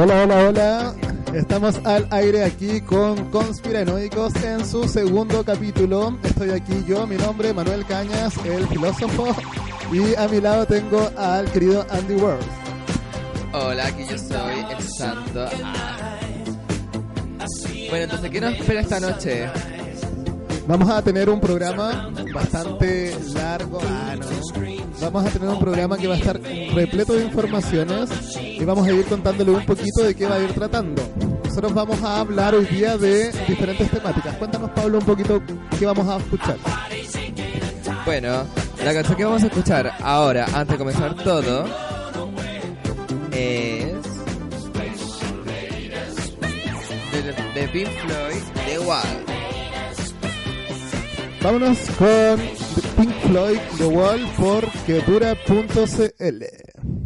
Hola, hola, hola. Estamos al aire aquí con Conspiranoicos en su segundo capítulo. Estoy aquí yo, mi nombre Manuel Cañas, el filósofo, y a mi lado tengo al querido Andy World. Hola, aquí yo soy el santo. Ah. Bueno, entonces, ¿qué nos espera esta noche? Vamos a tener un programa bastante largo. Ah. Vamos a tener un programa que va a estar repleto de informaciones y vamos a ir contándole un poquito de qué va a ir tratando. Nosotros vamos a hablar hoy día de diferentes temáticas. Cuéntanos, Pablo, un poquito qué vamos a escuchar. Bueno, la canción que vamos a escuchar ahora, antes de comenzar todo, es. de, de Pink Floyd, The Wall. Vámonos con Pink Floyd The Wall por quedura.cl.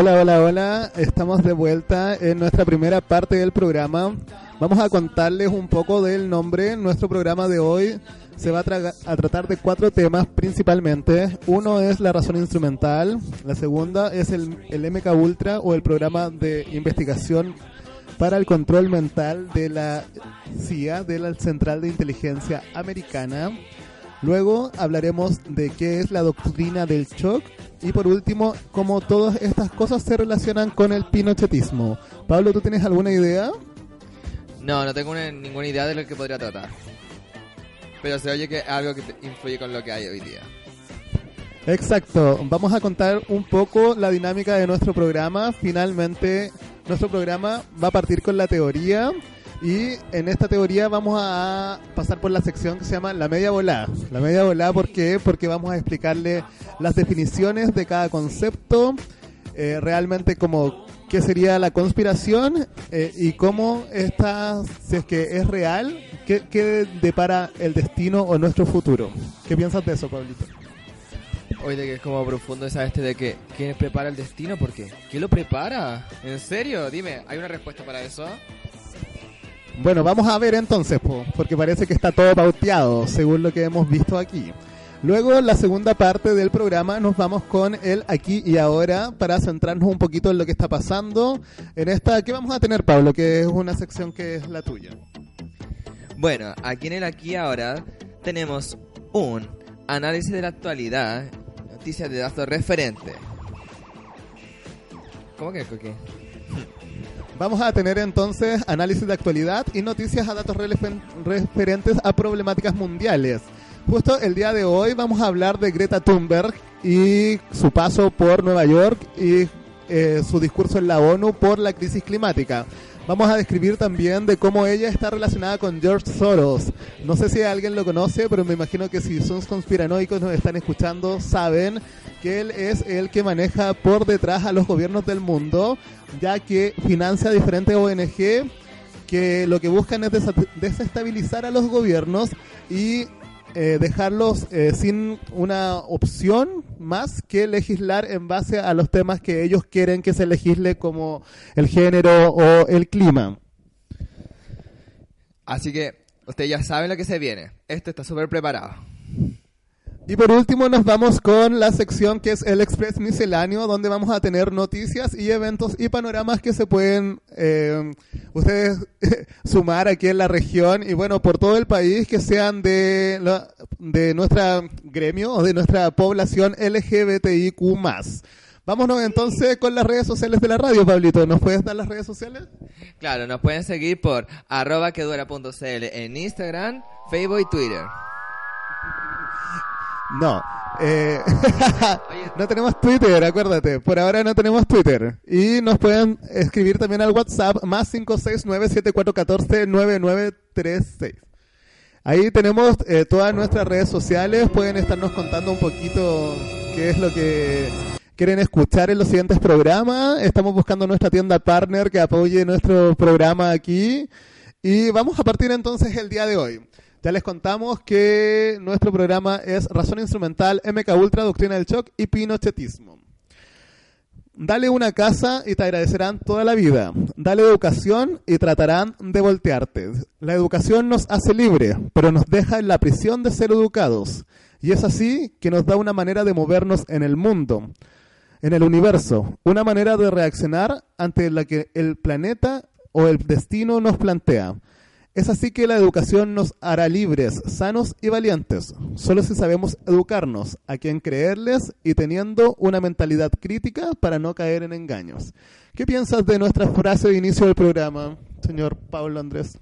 Hola, hola, hola. Estamos de vuelta en nuestra primera parte del programa. Vamos a contarles un poco del nombre. Nuestro programa de hoy se va a, tratar de cuatro temas principalmente. Uno es la razón instrumental. La segunda es el, el MK Ultra o el programa de investigación para el control mental de la CIA, de la Central de Inteligencia Americana. Luego hablaremos de qué es la doctrina del shock y por último, cómo todas estas cosas se relacionan con el pinochetismo. Pablo, ¿tú tienes alguna idea? No, no tengo una- ninguna idea de lo que podría tratar. Pero se oye que es algo que influye con lo que hay hoy día. Exacto, vamos a contar un poco la dinámica de nuestro programa. Finalmente, nuestro programa va a partir con la teoría y en esta teoría vamos a pasar por la sección que se llama la media volada. La media volada, ¿por qué? Porque vamos a explicarle las definiciones de cada concepto, eh, realmente como qué sería la conspiración eh, y cómo esta, si es que es real, qué, qué depara el destino o nuestro futuro. ¿Qué piensas de eso, Pablito? Hoy de que es como profundo esa este de que ¿quién prepara el destino? ¿Por qué? ¿Quién lo prepara? ¿En serio? Dime, ¿hay una respuesta para eso? Bueno, vamos a ver entonces, po, porque parece que está todo pauteado, según lo que hemos visto aquí. Luego, la segunda parte del programa, nos vamos con el aquí y ahora para centrarnos un poquito en lo que está pasando. En esta, ¿qué vamos a tener, Pablo? Que es una sección que es la tuya. Bueno, aquí en el aquí y ahora tenemos un análisis de la actualidad, noticias de datos referentes. ¿Cómo que qué? Vamos a tener entonces análisis de actualidad y noticias a datos referentes a problemáticas mundiales. Justo el día de hoy vamos a hablar de Greta Thunberg y su paso por Nueva York y eh, su discurso en la ONU por la crisis climática. Vamos a describir también de cómo ella está relacionada con George Soros. No sé si alguien lo conoce, pero me imagino que si son conspiranoicos nos están escuchando, saben que él es el que maneja por detrás a los gobiernos del mundo, ya que financia diferentes ONG que lo que buscan es desestabilizar a los gobiernos y eh, dejarlos eh, sin una opción más que legislar en base a los temas que ellos quieren que se legisle como el género o el clima. Así que ustedes ya saben lo que se viene. Esto está súper preparado. Y por último nos vamos con la sección que es el Express Misceláneo, donde vamos a tener noticias y eventos y panoramas que se pueden eh, ustedes sumar aquí en la región y bueno, por todo el país que sean de, la- de nuestra gremio o de nuestra población LGBTIQ+. Vámonos entonces con las redes sociales de la radio, Pablito. ¿Nos puedes dar las redes sociales? Claro, nos pueden seguir por arroba quedura.cl en Instagram, Facebook y Twitter. No. Eh, no tenemos Twitter, acuérdate. Por ahora no tenemos Twitter. Y nos pueden escribir también al WhatsApp más 569-7414-9936. Ahí tenemos eh, todas nuestras redes sociales. Pueden estarnos contando un poquito qué es lo que quieren escuchar en los siguientes programas. Estamos buscando nuestra tienda partner que apoye nuestro programa aquí. Y vamos a partir entonces el día de hoy. Ya les contamos que nuestro programa es Razón Instrumental, MK Ultra, Doctrina del Shock y Pinochetismo. Dale una casa y te agradecerán toda la vida. Dale educación y tratarán de voltearte. La educación nos hace libre, pero nos deja en la prisión de ser educados. Y es así que nos da una manera de movernos en el mundo, en el universo, una manera de reaccionar ante la que el planeta o el destino nos plantea. Es así que la educación nos hará libres, sanos y valientes, solo si sabemos educarnos, a quien creerles y teniendo una mentalidad crítica para no caer en engaños. ¿Qué piensas de nuestra frase de inicio del programa, señor Pablo Andrés?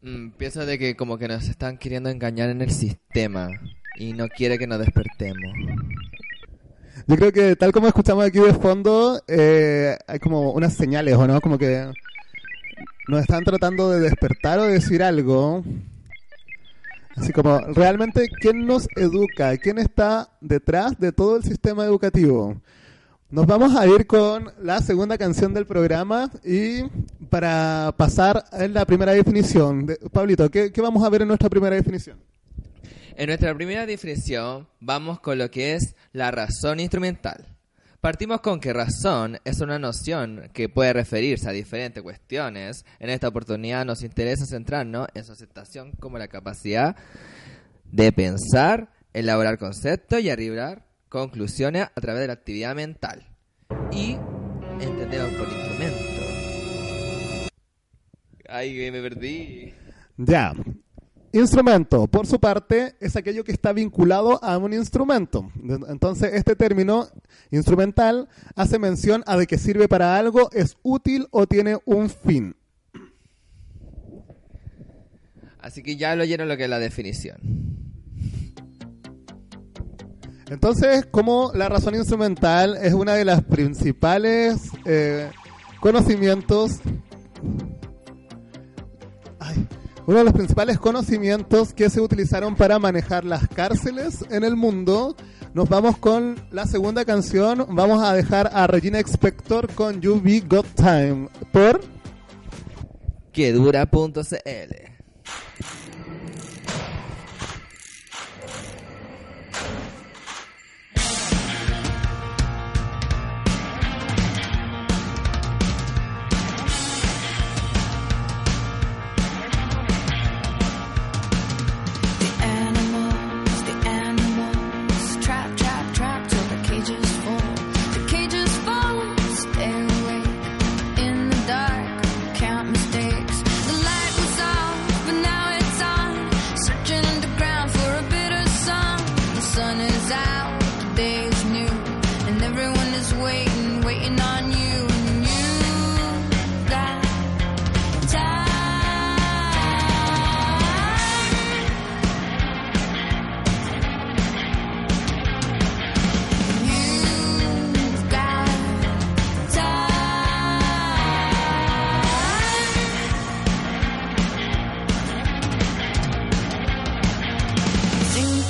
Mm, pienso de que como que nos están queriendo engañar en el sistema y no quiere que nos despertemos. Yo creo que tal como escuchamos aquí de fondo, eh, hay como unas señales, ¿o no? Como que nos están tratando de despertar o de decir algo. Así como, realmente, ¿quién nos educa? ¿Quién está detrás de todo el sistema educativo? Nos vamos a ir con la segunda canción del programa y para pasar a la primera definición. De- Pablito, ¿qué, qué vamos a ver en nuestra primera definición? En nuestra primera definición vamos con lo que es la razón instrumental. Partimos con que razón es una noción que puede referirse a diferentes cuestiones. En esta oportunidad nos interesa centrarnos en su aceptación como la capacidad de pensar, elaborar conceptos y arribar conclusiones a través de la actividad mental. Y entendemos por instrumento. Ay, que me perdí. Ya. Instrumento, por su parte, es aquello que está vinculado a un instrumento. Entonces, este término instrumental hace mención a de que sirve para algo, es útil o tiene un fin. Así que ya lo oyeron lo que es la definición. Entonces, como la razón instrumental es una de las principales eh, conocimientos, ay, uno de los principales conocimientos que se utilizaron para manejar las cárceles en el mundo, nos vamos con la segunda canción. Vamos a dejar a Regina Expector con You Be Got Time por Que dura.cl.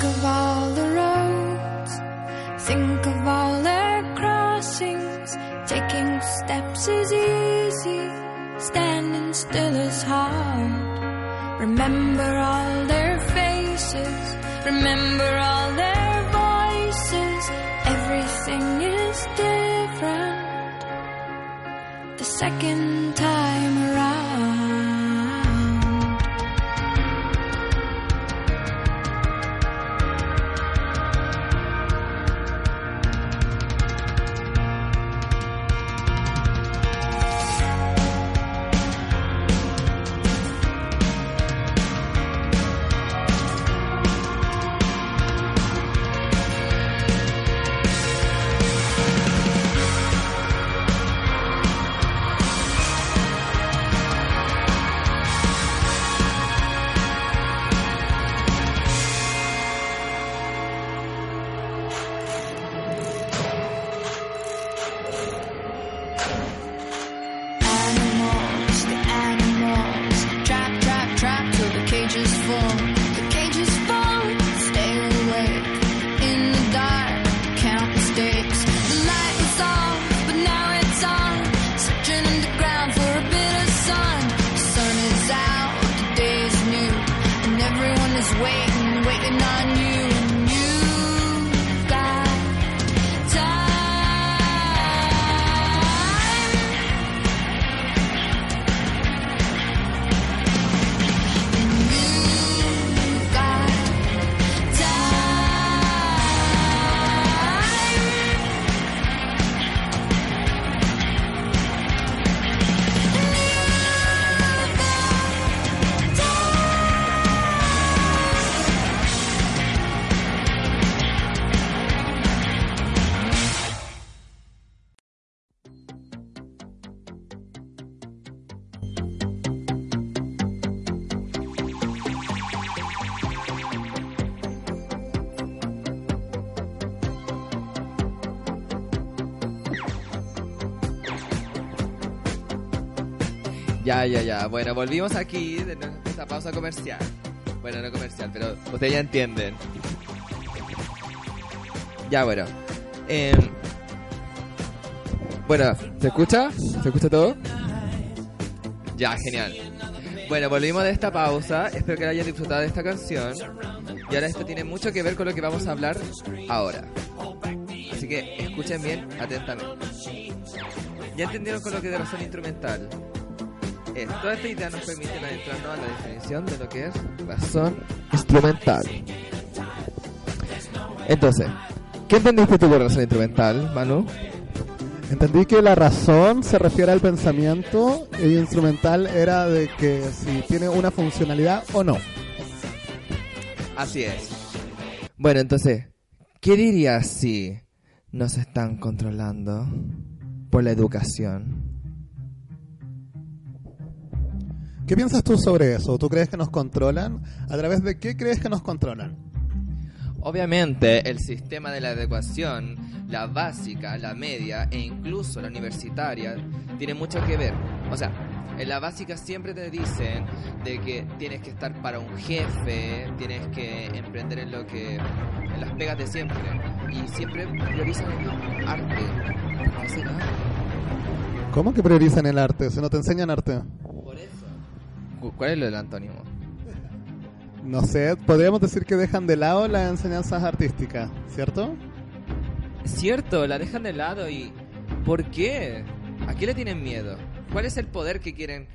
of all the roads, think of all their crossings. Taking steps is easy, standing still is hard. Remember all their faces, remember all their voices. Everything is different the second time Ya, ya. Bueno, volvimos aquí de nuestra pausa comercial. Bueno, no comercial, pero ustedes ya entienden. Ya, bueno. Em, bueno, ¿se escucha? ¿Se escucha todo? Ya, genial. Bueno, volvimos de esta pausa. Espero que hayan disfrutado de esta canción. Y ahora esto tiene mucho que ver con lo que vamos a hablar ahora. Así que escuchen bien atentamente. ¿Ya entendieron con lo que es razón instrumental? Es, toda esta idea nos permite adentrarnos a la definición de lo que es razón instrumental. Entonces, ¿qué entendiste tú por razón instrumental, Manu? Entendí que la razón se refiere al pensamiento y instrumental era de que si tiene una funcionalidad o no. Así es. Bueno, entonces, ¿qué dirías si nos están controlando por la educación? ¿Qué piensas tú sobre eso? ¿Tú crees que nos controlan? ¿A través de qué crees que nos controlan? Obviamente, el sistema de la educación, la básica, la media e incluso la universitaria, tiene mucho que ver. O sea, en la básica siempre te dicen de que tienes que estar para un jefe, tienes que emprender en lo que en las pegas de siempre y siempre priorizan el arte. ¿Cómo que priorizan el arte? ¿Se no te enseñan arte? ¿Cuál es lo del antónimo? No sé, podríamos decir que dejan de lado las enseñanzas artísticas, ¿cierto? Cierto, la dejan de lado y ¿por qué? ¿A qué le tienen miedo? ¿Cuál es el poder que quieren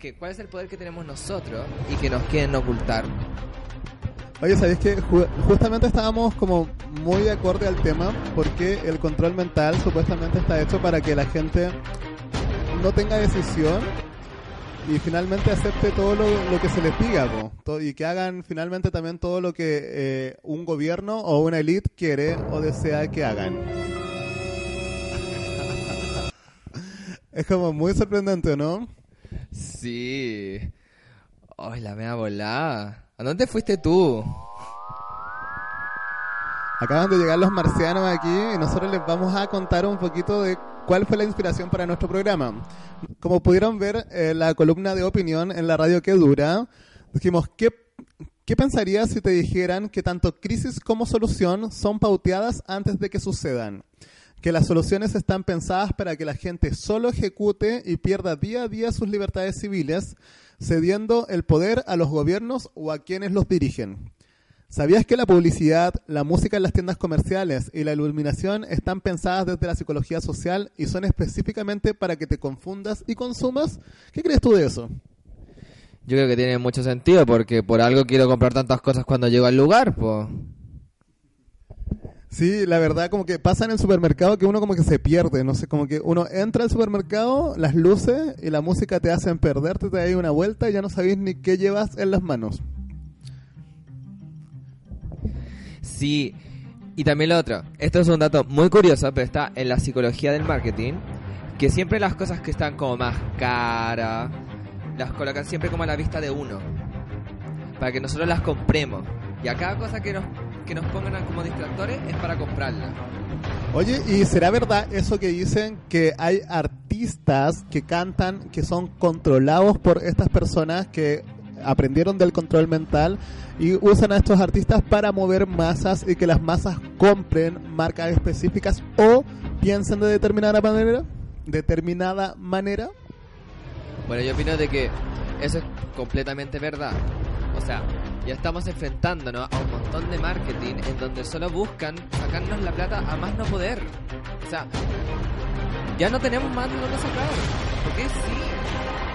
que cuál es el poder que tenemos nosotros y que nos quieren ocultar? Oye, ¿sabéis que ju- justamente estábamos como muy acorde al tema porque el control mental supuestamente está hecho para que la gente no tenga decisión y finalmente acepte todo lo, lo que se les diga po, y que hagan finalmente también todo lo que eh, un gobierno o una élite quiere o desea que hagan. Es como muy sorprendente, ¿no? Sí. Ay, la mea volada. ¿A dónde fuiste tú? Acaban de llegar los marcianos aquí y nosotros les vamos a contar un poquito de cuál fue la inspiración para nuestro programa. Como pudieron ver en la columna de opinión en la radio que dura, dijimos, ¿qué, ¿qué pensarías si te dijeran que tanto crisis como solución son pauteadas antes de que sucedan? Que las soluciones están pensadas para que la gente solo ejecute y pierda día a día sus libertades civiles, cediendo el poder a los gobiernos o a quienes los dirigen. ¿Sabías que la publicidad, la música en las tiendas comerciales y la iluminación están pensadas desde la psicología social y son específicamente para que te confundas y consumas? ¿Qué crees tú de eso? Yo creo que tiene mucho sentido porque por algo quiero comprar tantas cosas cuando llego al lugar, po. Sí, la verdad como que pasa en el supermercado que uno como que se pierde, no sé, como que uno entra al supermercado, las luces y la música te hacen perderte, te da una vuelta y ya no sabéis ni qué llevas en las manos. Sí. Y también lo otro, esto es un dato muy curioso, pero está en la psicología del marketing, que siempre las cosas que están como más caras, las colocan siempre como a la vista de uno, para que nosotros las compremos. Y a cada cosa que nos, que nos pongan como distractores es para comprarla. Oye, ¿y será verdad eso que dicen que hay artistas que cantan que son controlados por estas personas que aprendieron del control mental y usan a estos artistas para mover masas y que las masas compren marcas específicas o piensen de determinada manera? ¿Determinada manera? Bueno, yo opino de que eso es completamente verdad. O sea, ya estamos enfrentándonos a un montón de marketing en donde solo buscan sacarnos la plata a más no poder. O sea, ya no tenemos más de dónde sacar. Porque sí.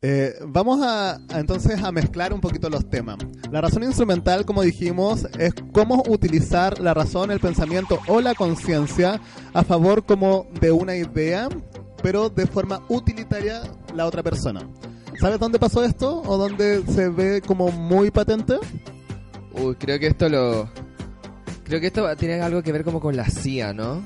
Eh, vamos a, a, entonces a mezclar un poquito los temas. La razón instrumental, como dijimos, es cómo utilizar la razón, el pensamiento o la conciencia a favor como de una idea, pero de forma utilitaria la otra persona. ¿Sabes dónde pasó esto? ¿O dónde se ve como muy patente? Uy, creo que esto lo... Creo que esto tiene algo que ver como con la CIA, ¿no?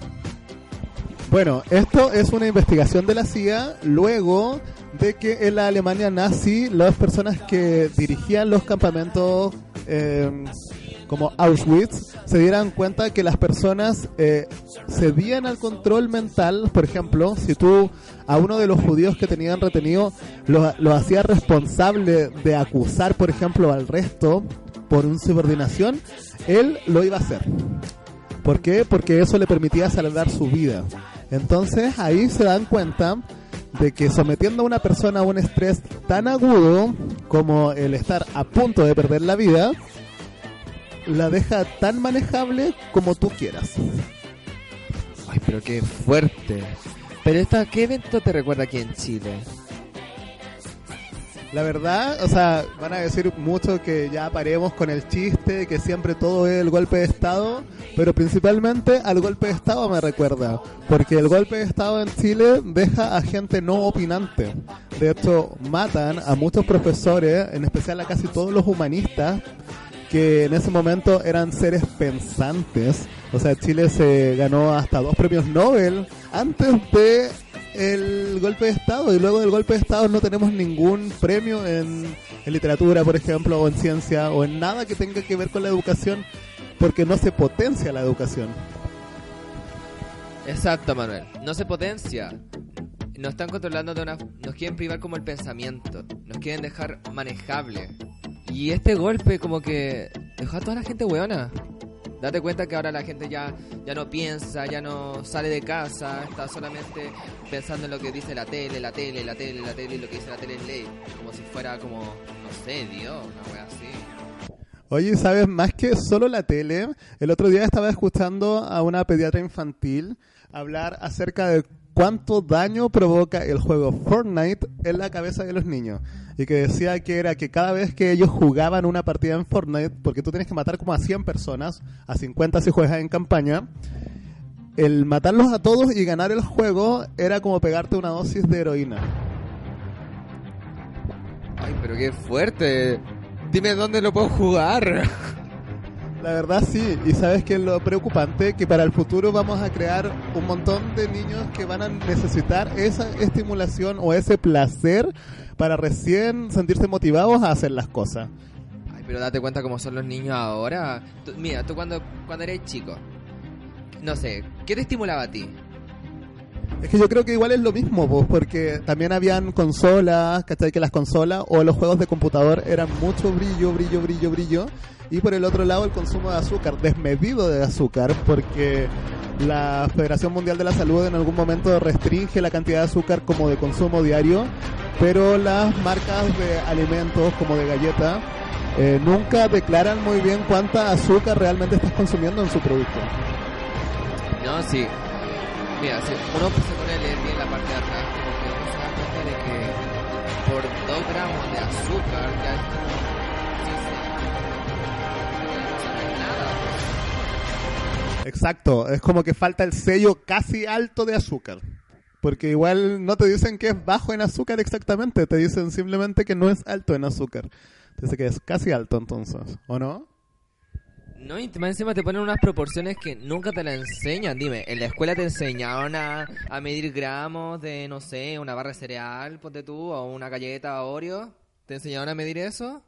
Bueno, esto es una investigación de la CIA luego de que en la Alemania nazi las personas que dirigían los campamentos eh, como Auschwitz se dieran cuenta que las personas eh, cedían al control mental. Por ejemplo, si tú a uno de los judíos que tenían retenido lo, lo hacías responsable de acusar, por ejemplo, al resto por insubordinación, él lo iba a hacer. ¿Por qué? Porque eso le permitía salvar su vida. Entonces ahí se dan cuenta de que sometiendo a una persona a un estrés tan agudo como el estar a punto de perder la vida, la deja tan manejable como tú quieras. Ay, pero qué fuerte. Pero esta, ¿qué evento te recuerda aquí en Chile? La verdad, o sea, van a decir mucho que ya paremos con el chiste, que siempre todo es el golpe de Estado, pero principalmente al golpe de Estado me recuerda, porque el golpe de Estado en Chile deja a gente no opinante. De hecho, matan a muchos profesores, en especial a casi todos los humanistas, que en ese momento eran seres pensantes. O sea, Chile se ganó hasta dos premios Nobel antes de el golpe de Estado y luego del golpe de Estado no tenemos ningún premio en, literatura, por ejemplo, o en ciencia, o en nada que tenga que ver con la educación, porque no se potencia la educación. Exacto, Manuel. No se potencia. Nos están controlando de una... Nos quieren privar como el pensamiento. Nos quieren dejar manejable. Y este golpe como que dejó a toda la gente weona. Date cuenta que ahora la gente ya, ya no piensa, ya no sale de casa, está solamente pensando en lo que dice la tele, la tele, la tele, la tele, y lo que dice la tele es ley. Como si fuera como, no sé, Dios, una wea así. Oye, ¿sabes? Más que solo la tele, el otro día estaba escuchando a una pediatra infantil hablar acerca de cuánto daño provoca el juego Fortnite en la cabeza de los niños. Y que decía que era que cada vez que ellos jugaban una partida en Fortnite, porque tú tienes que matar como a 100 personas, a 50 si juegas en campaña, el matarlos a todos y ganar el juego era como pegarte una dosis de heroína. Ay, pero qué fuerte. Dime dónde lo puedo jugar. La verdad sí, y sabes que lo preocupante que para el futuro vamos a crear un montón de niños que van a necesitar esa estimulación o ese placer para recién sentirse motivados a hacer las cosas. Ay, pero date cuenta cómo son los niños ahora. Tú- mira, tú cuando, cuando eres chico, no sé, ¿qué te estimulaba a ti? Es que yo creo que igual es lo mismo, pues, porque también habían consolas, ¿cachai? Que las consolas o los juegos de computador eran mucho brillo, brillo, brillo, brillo. Y por el otro lado el consumo de azúcar, desmedido de azúcar, porque la Federación Mundial de la Salud en algún momento restringe la cantidad de azúcar como de consumo diario, pero las marcas de alimentos como de galleta eh, nunca declaran muy bien cuánta azúcar realmente estás consumiendo en su producto. No, sí. Mira, si uno se pone a leer bien la parte de atrás, como que uno se da cuenta de que por 2 gramos de azúcar ya es nada. Exacto, es como que falta el sello casi alto de azúcar. Porque igual no te dicen que es bajo en azúcar exactamente, te dicen simplemente que no es alto en azúcar. Dice que es casi alto entonces, ¿o no? No, y encima te ponen unas proporciones que nunca te la enseñan. Dime, ¿en la escuela te enseñaron a, a medir gramos de, no sé, una barra de cereal, ponte tú, o una galleta Oreo? ¿Te enseñaron a medir eso?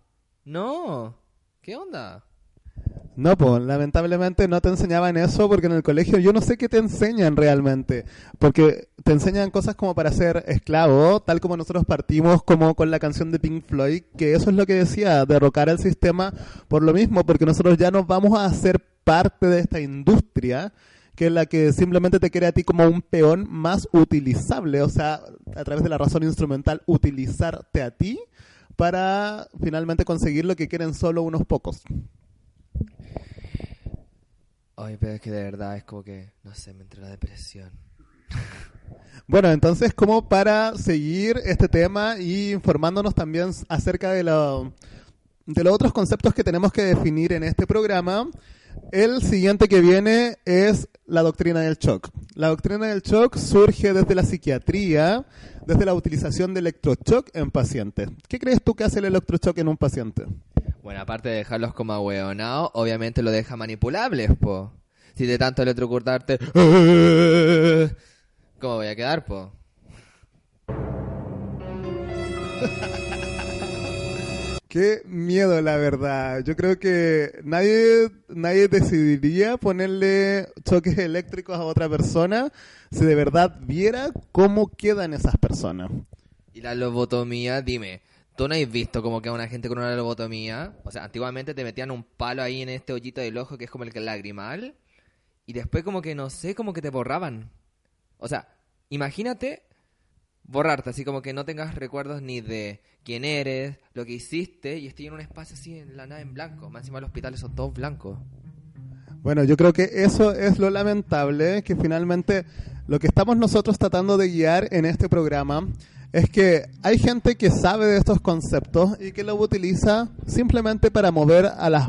No. ¿Qué onda? No, pues lamentablemente no te enseñaban eso porque en el colegio yo no sé qué te enseñan realmente. Porque te enseñan cosas como para ser esclavo, tal como nosotros partimos como con la canción de Pink Floyd, que eso es lo que decía, derrocar el sistema por lo mismo, porque nosotros ya nos vamos a hacer parte de esta industria que es la que simplemente te quiere a ti como un peón más utilizable, o sea, a través de la razón instrumental, utilizarte a ti para finalmente conseguir lo que quieren solo unos pocos. Ay, pero es que de verdad es como que, no sé, me entró la depresión. Bueno, entonces como para seguir este tema y informándonos también acerca de, de los otros conceptos que tenemos que definir en este programa, el siguiente que viene es la doctrina del shock. La doctrina del shock surge desde la psiquiatría, desde la utilización de electroshock en pacientes. ¿Qué crees tú que hace el electroshock en un paciente? Bueno, aparte de dejarlos como ahueonados, obviamente lo deja manipulables, po. Si de tanto electrocutarte, ¿cómo voy a quedar, po? Qué miedo, la verdad. Yo creo que nadie, nadie decidiría ponerle choques eléctricos a otra persona si de verdad viera cómo quedan esas personas. Y la lobotomía, dime, ¿tú no has visto cómo queda una gente con una lobotomía? O sea, antiguamente te metían un palo ahí en este hoyito del ojo que es como el lagrimal, y después como que, no sé, como que te borraban. O sea, imagínate borrarte, así como que no tengas recuerdos ni de quién eres, lo que hiciste, y estoy en un espacio así en la nada en blanco. Más encima los hospitales son todos blancos. Bueno, yo creo que eso es lo lamentable, que finalmente lo que estamos nosotros tratando de guiar en este programa es que hay gente que sabe de estos conceptos y que lo utiliza simplemente para mover a las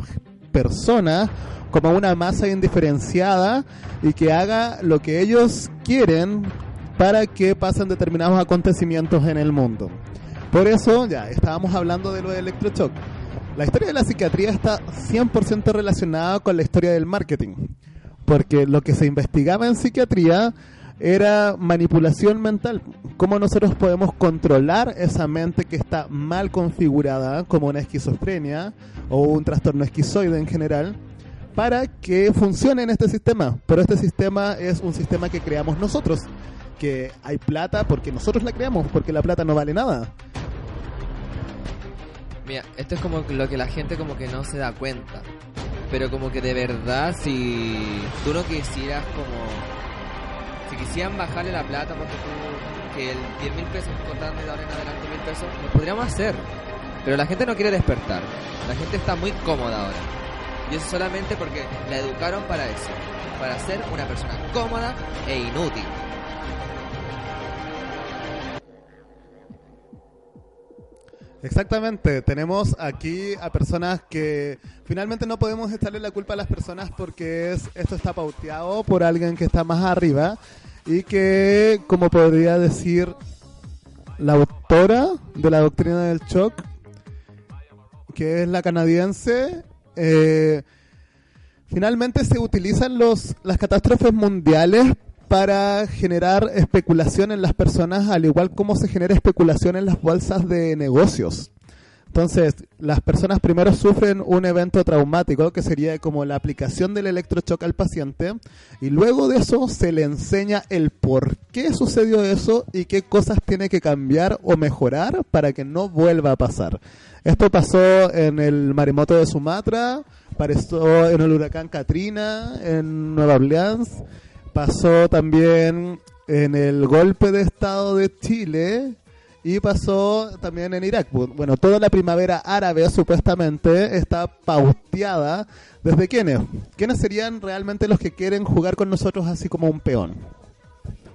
personas como una masa indiferenciada y que haga lo que ellos quieren para que pasen determinados acontecimientos en el mundo. Por eso, ya, estábamos hablando de lo de electroshock. La historia de la psiquiatría está 100% relacionada con la historia del marketing, porque lo que se investigaba en psiquiatría era manipulación mental, cómo nosotros podemos controlar esa mente que está mal configurada, como una esquizofrenia o un trastorno esquizoide en general, para que funcione en este sistema. Pero este sistema es un sistema que creamos nosotros, que hay plata porque nosotros la creamos, porque la plata no vale nada. Mira, esto es como lo que la gente como que no se da cuenta. Pero como que de verdad, si tú no quisieras como... Si quisieran bajarle la plata porque tú... Que el 10 mil pesos contando de ahora en adelante mil pesos, lo podríamos hacer. Pero la gente no quiere despertar. La gente está muy cómoda ahora. Y eso solamente porque la educaron para eso. Para ser una persona cómoda e inútil. Exactamente, tenemos aquí a personas que finalmente no podemos echarle la culpa a las personas porque es, esto está pauteado por alguien que está más arriba y que, como podría decir la autora de la doctrina del shock, que es la canadiense, eh, finalmente se utilizan los, las catástrofes mundiales para generar especulación en las personas, al igual como se genera especulación en las bolsas de negocios. Entonces, las personas primero sufren un evento traumático, que sería como la aplicación del electrochoc al paciente, y luego de eso se le enseña el por qué sucedió eso y qué cosas tiene que cambiar o mejorar para que no vuelva a pasar. Esto pasó en el maremoto de Sumatra, pasó en el huracán Katrina, en Nueva Orleans, pasó también en el golpe de Estado de Chile y pasó también en Irak. Bueno, toda la primavera árabe supuestamente está pauteada desde quiénes. ¿Quiénes serían realmente los que quieren jugar con nosotros así como un peón?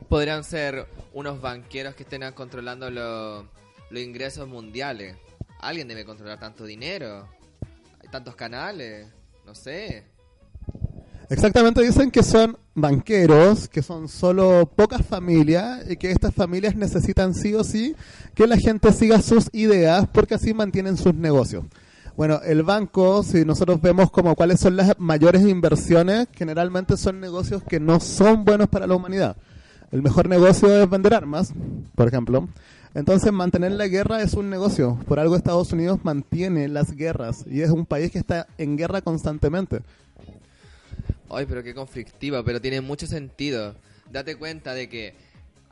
Podrían ser unos banqueros que estén controlando lo- los ingresos mundiales. Alguien debe controlar tanto dinero. Hay tantos canales. No sé. Exactamente, dicen que son banqueros, que son solo pocas familias y que estas familias necesitan sí o sí que la gente siga sus ideas porque así mantienen sus negocios. Bueno, el banco, si nosotros vemos como cuáles son las mayores inversiones, generalmente son negocios que no son buenos para la humanidad. El mejor negocio es vender armas, por ejemplo. Entonces, mantener la guerra es un negocio. Por algo Estados Unidos mantiene las guerras y es un país que está en guerra constantemente. Ay, pero qué conflictiva, pero tiene mucho sentido. Date cuenta de que,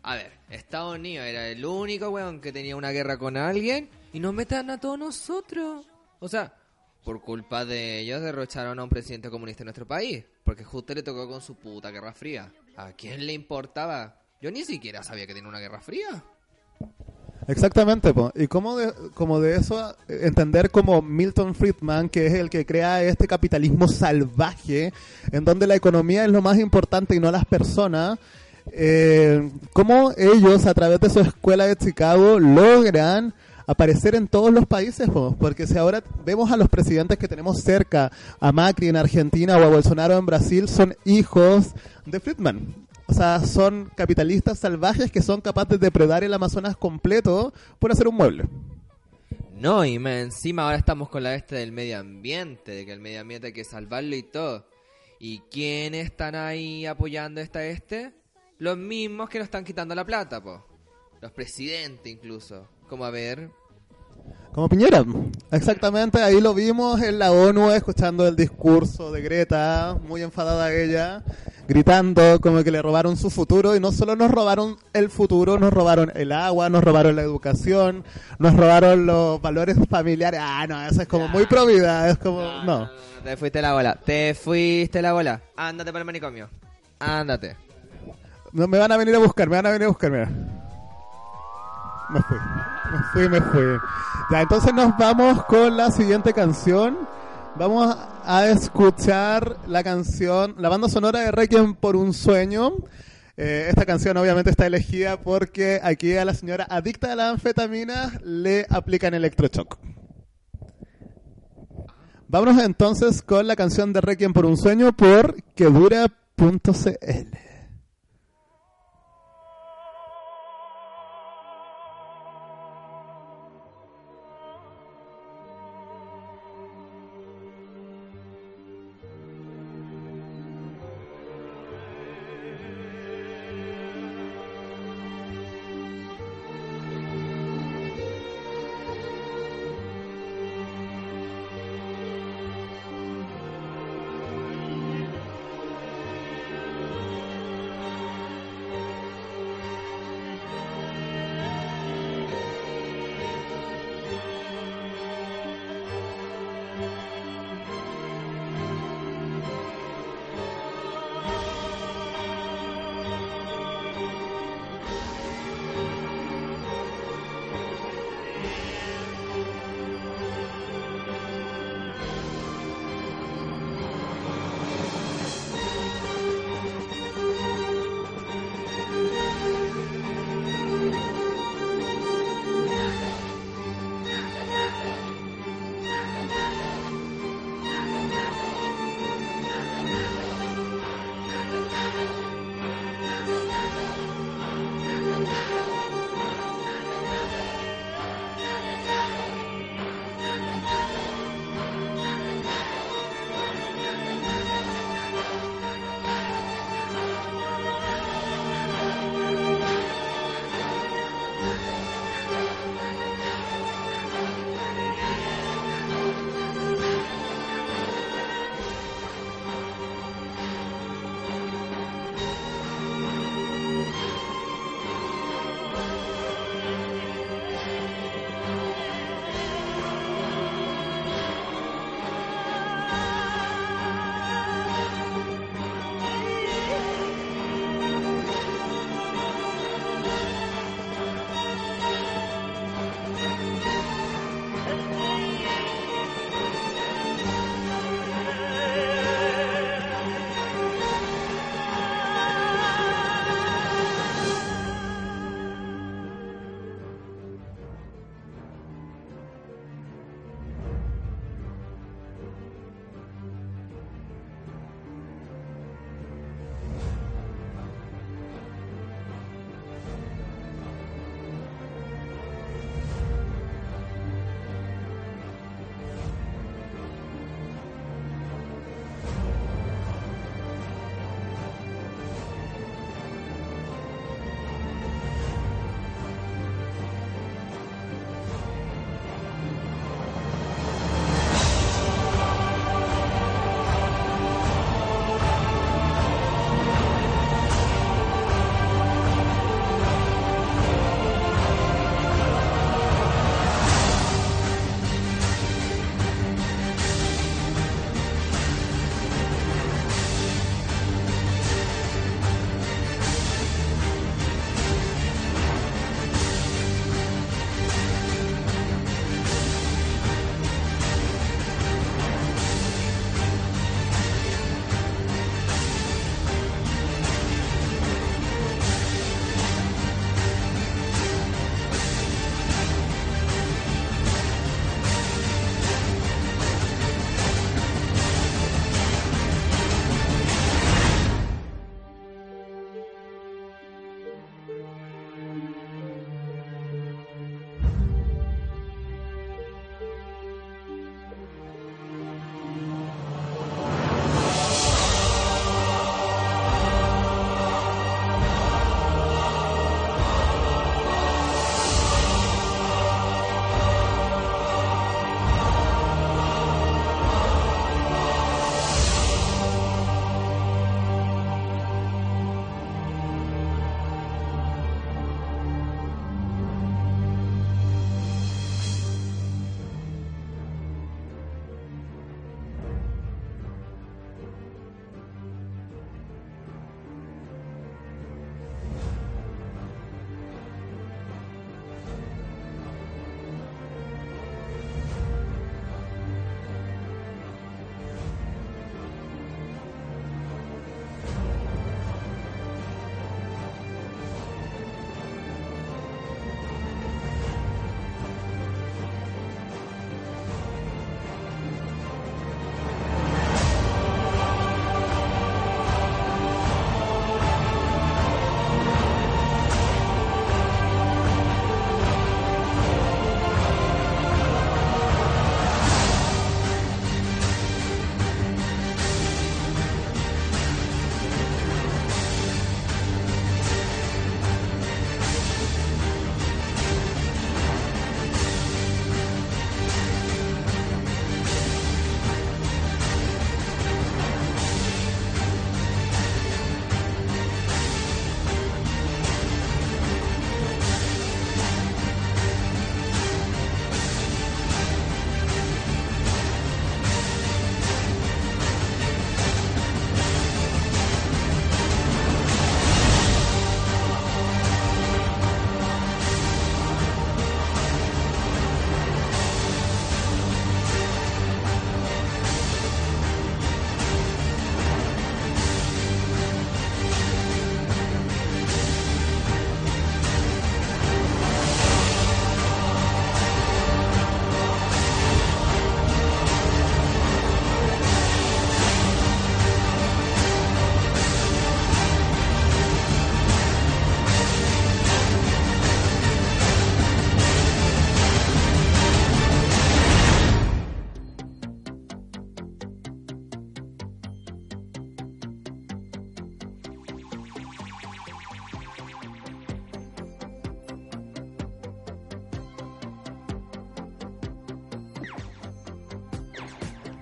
a ver, Estados Unidos era el único weón que tenía una guerra con alguien y nos metan a todos nosotros. O sea, por culpa de ellos derrocharon a un presidente comunista en nuestro país, porque justo le tocó con su puta guerra fría. ¿A quién le importaba? Yo ni siquiera sabía que tenía una guerra fría. Exactamente, po. y como de, como de eso entender como Milton Friedman, que es el que crea este capitalismo salvaje, en donde la economía es lo más importante y no las personas, eh, cómo ellos a través de su escuela de Chicago logran aparecer en todos los países, po. porque si ahora vemos a los presidentes que tenemos cerca, a Macri en Argentina o a Bolsonaro en Brasil, son hijos de Friedman. O sea, son capitalistas salvajes que son capaces de predar el Amazonas completo por hacer un mueble. No, y más encima ahora estamos con la este del medio ambiente, de que el medio ambiente hay que salvarlo y todo. ¿Y quiénes están ahí apoyando esta este? Los mismos que nos están quitando la plata, po. Los presidentes incluso. Como a ver. Como Piñera. Exactamente, ahí lo vimos en la ONU escuchando el discurso de Greta, muy enfadada ella, gritando como que le robaron su futuro y no solo nos robaron el futuro, nos robaron el agua, nos robaron la educación, nos robaron los valores familiares. Ah, no, eso es como muy pro vida, es como no. Te fuiste la bola. Te fuiste la bola. Ándate para el manicomio. Ándate. No me van a venir a buscar, me van a venir a buscar, mira. Me fui, me fui, me fui. Ya, entonces nos vamos con la siguiente canción. Vamos a escuchar la canción, la banda sonora de Requiem por un sueño. Eh, esta canción obviamente está elegida porque aquí a la señora adicta a la anfetamina le aplican electroshock. Vámonos entonces con la canción de Requiem por un sueño por quedura.cl.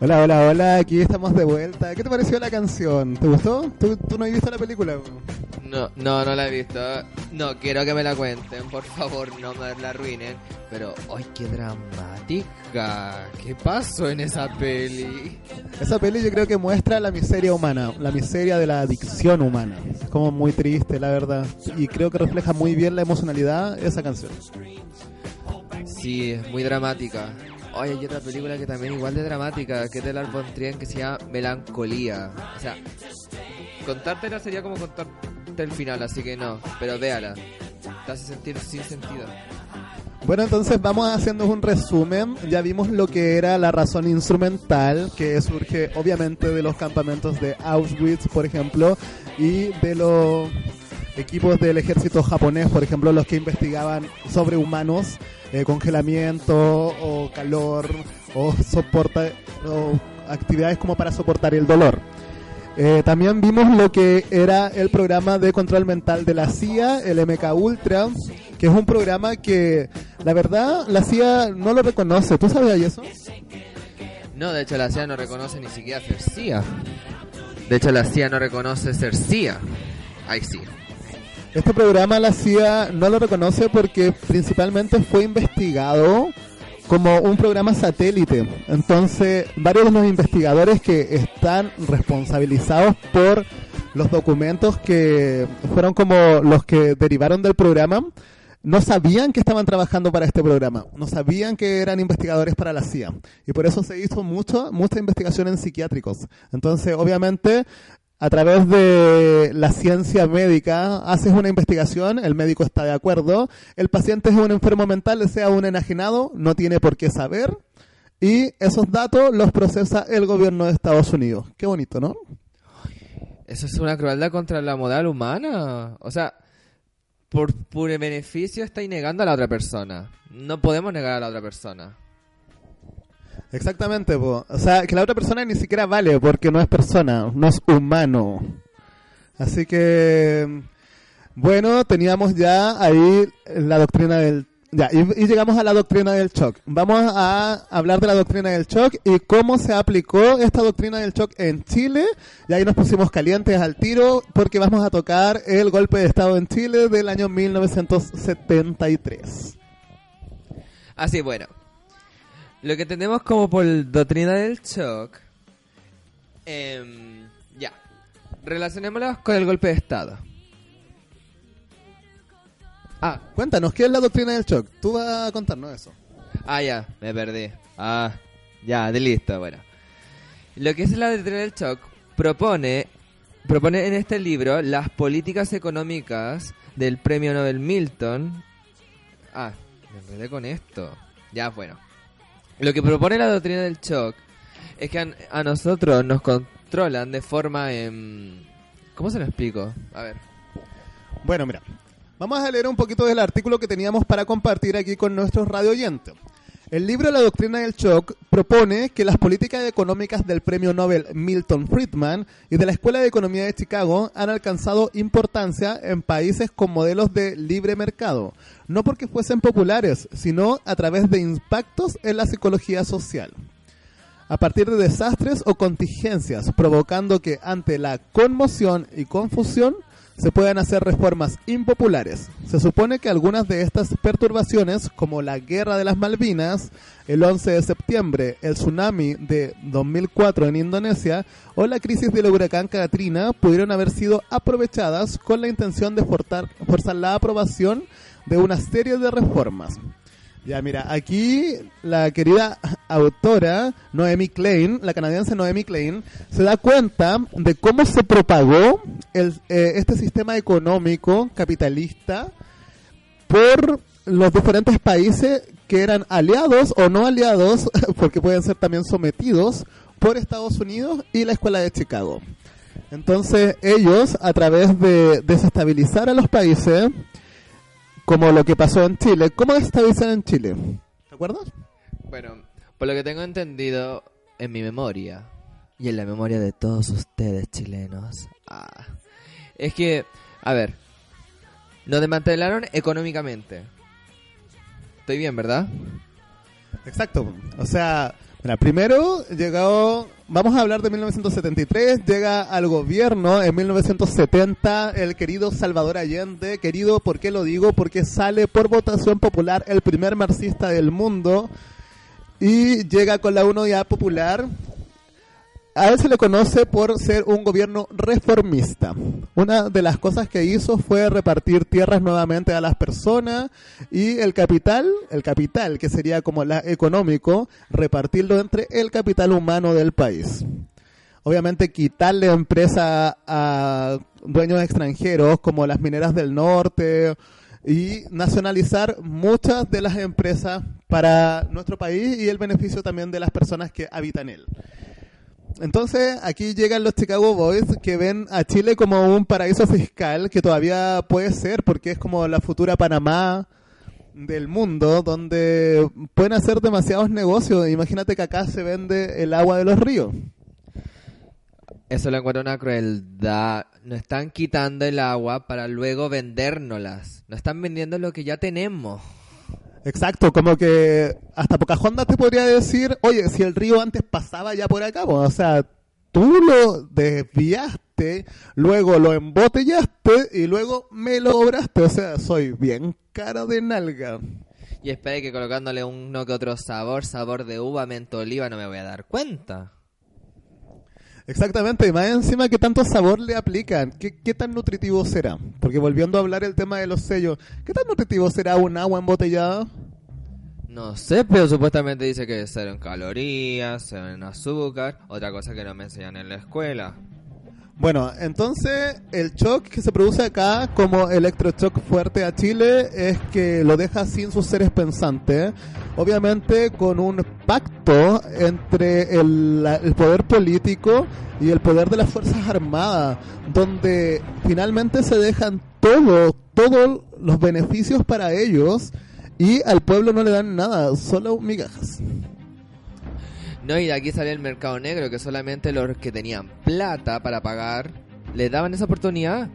Hola, hola, hola, aquí estamos de vuelta. ¿Qué te pareció la canción? ¿Te gustó? ¿Tú, tú no has visto la película? No, no, no la he visto. No, quiero que me la cuenten, por favor, no me la arruinen. Pero, ¡ay, qué dramática! ¿Qué pasó en esa peli? Esa peli yo creo que muestra la miseria humana, la miseria de la adicción humana. Es como muy triste, la verdad. Y creo que refleja muy bien la emocionalidad esa canción. Sí, es muy dramática. Oye, hay otra película que también igual de dramática, que es de Lars von Trier, que se llama Melancolía. O sea, contártela sería como contarte el final, así que no, pero véala. Te hace sentir sin sentido. Bueno, entonces vamos haciendo un resumen. Ya vimos lo que era la razón instrumental, que surge obviamente de los campamentos de Auschwitz, por ejemplo, y de los equipos del ejército japonés, por ejemplo, los que investigaban sobre humanos, eh, congelamiento o calor o soporta o actividades como para soportar el dolor. Eh, también vimos lo que era el programa de control mental de la CIA, el MK Ultra, que es un programa que la verdad la CIA no lo reconoce. ¿Tú sabías eso? No, de hecho la CIA no reconoce ni siquiera ser CIA. De hecho la CIA no reconoce ser CIA. Ahí sí. Este programa la CIA no lo reconoce porque principalmente fue investigado como un programa satélite. Entonces, varios de los investigadores que están responsabilizados por los documentos que fueron como los que derivaron del programa, no sabían que estaban trabajando para este programa, no sabían que eran investigadores para la CIA. Y por eso se hizo mucho, mucha investigación en psiquiátricos. Entonces, obviamente, a través de la ciencia médica haces una investigación, el médico está de acuerdo, el paciente es un enfermo mental, sea un enajenado, no tiene por qué saber, y esos datos los procesa el gobierno de Estados Unidos. Qué bonito, ¿no? Eso es una crueldad contra la moral humana. O sea, por puro beneficio estáis negando a la otra persona. No podemos negar a la otra persona. Exactamente, o sea, que la otra persona ni siquiera vale porque no es persona, no es humano. Así que, bueno, teníamos ya ahí la doctrina del... Ya, y, y llegamos a la doctrina del shock. Vamos a hablar de la doctrina del shock y cómo se aplicó esta doctrina del shock en Chile. Y ahí nos pusimos calientes al tiro porque vamos a tocar el golpe de Estado en Chile del año 1973. Así, bueno. Lo que tenemos como por doctrina del shock. em, ya. Relacionémoslo con el golpe de Estado. Ah, cuéntanos, ¿qué es la doctrina del shock? Tú vas a contarnos eso. Ah, ya, me perdí. Ah, ya, de listo, bueno. Lo que es la doctrina del shock propone, propone en este libro las políticas económicas del premio Nobel Milton. Ah, me enredé con esto. Ya, bueno. Lo que propone la doctrina del shock es que a, nosotros nos controlan de forma... em, ¿Cómo se lo explico? A ver. Bueno, mira, vamos a leer un poquito del artículo que teníamos para compartir aquí con nuestros radio oyentes. El libro La doctrina del shock propone que las políticas económicas del premio Nobel Milton Friedman y de la Escuela de Economía de Chicago han alcanzado importancia en países con modelos de libre mercado, no porque fuesen populares, sino a través de impactos en la psicología social. A partir de desastres o contingencias, provocando que ante la conmoción y confusión se puedan hacer reformas impopulares. Se supone que algunas de estas perturbaciones, como la Guerra de las Malvinas, el 11 de septiembre, el tsunami de 2004 en Indonesia o la crisis del huracán Katrina, pudieron haber sido aprovechadas con la intención de forzar, forzar la aprobación de una serie de reformas. Ya, mira, aquí la querida autora Noemi Klein, la canadiense Noemi Klein, se da cuenta de cómo se propagó el, eh, este sistema económico capitalista por los diferentes países que eran aliados o no aliados, porque pueden ser también sometidos por Estados Unidos y la Escuela de Chicago. Entonces ellos, a través de desestabilizar a los países, como lo que pasó en Chile. ¿Cómo desestabilizan en Chile? ¿Te acuerdas? Bueno, por lo que tengo entendido en mi memoria y en la memoria de todos ustedes chilenos, ah, es que, a ver, nos desmantelaron económicamente. Estoy bien, ¿verdad? Exacto. O sea, Mira, primero llegó, vamos a hablar de 1973, llega al gobierno en 1970 el querido Salvador Allende, querido, ¿por qué lo digo? Porque sale por votación popular el primer marxista del mundo y llega con la unidad popular. A él se le conoce por ser un gobierno reformista. Una de las cosas que hizo fue repartir tierras nuevamente a las personas y el capital, el capital que sería como la económico, repartirlo entre el capital humano del país. Obviamente quitarle empresa a dueños extranjeros como las mineras del norte y nacionalizar muchas de las empresas para nuestro país y el beneficio también de las personas que habitan él. Entonces aquí llegan los Chicago Boys que ven a Chile como un paraíso fiscal que todavía puede ser porque es como la futura Panamá del mundo donde pueden hacer demasiados negocios. Imagínate que acá se vende el agua de los ríos. Eso lo encuentro una crueldad. Nos están quitando el agua para luego vendérnoslas. Nos están vendiendo lo que ya tenemos. Exacto, como que hasta Pocahontas te podría decir, oye, si el río antes pasaba ya por acá, o sea, tú lo desviaste, luego lo embotellaste y luego me lo obraste, o sea, soy bien cara de nalga. Y espere que colocándole uno que otro sabor, sabor de uva, menta, oliva, no me voy a dar cuenta. Exactamente, y más encima que tanto sabor le aplican, ¿Qué, ¿qué tan nutritivo será? Porque volviendo a hablar el tema de los sellos, ¿qué tan nutritivo será un agua embotellada? No sé, pero supuestamente dice que cero en calorías, cero en azúcar, otra cosa que no me enseñan en la escuela. Bueno, entonces el shock que se produce acá como electroshock fuerte a Chile es que lo deja sin sus seres pensantes, obviamente con un pacto entre el, el poder político y el poder de las Fuerzas Armadas, donde finalmente se dejan todo, todos los beneficios para ellos y al pueblo no le dan nada, solo migajas. No, y de aquí sale el mercado negro, que solamente los que tenían plata para pagar les daban esa oportunidad.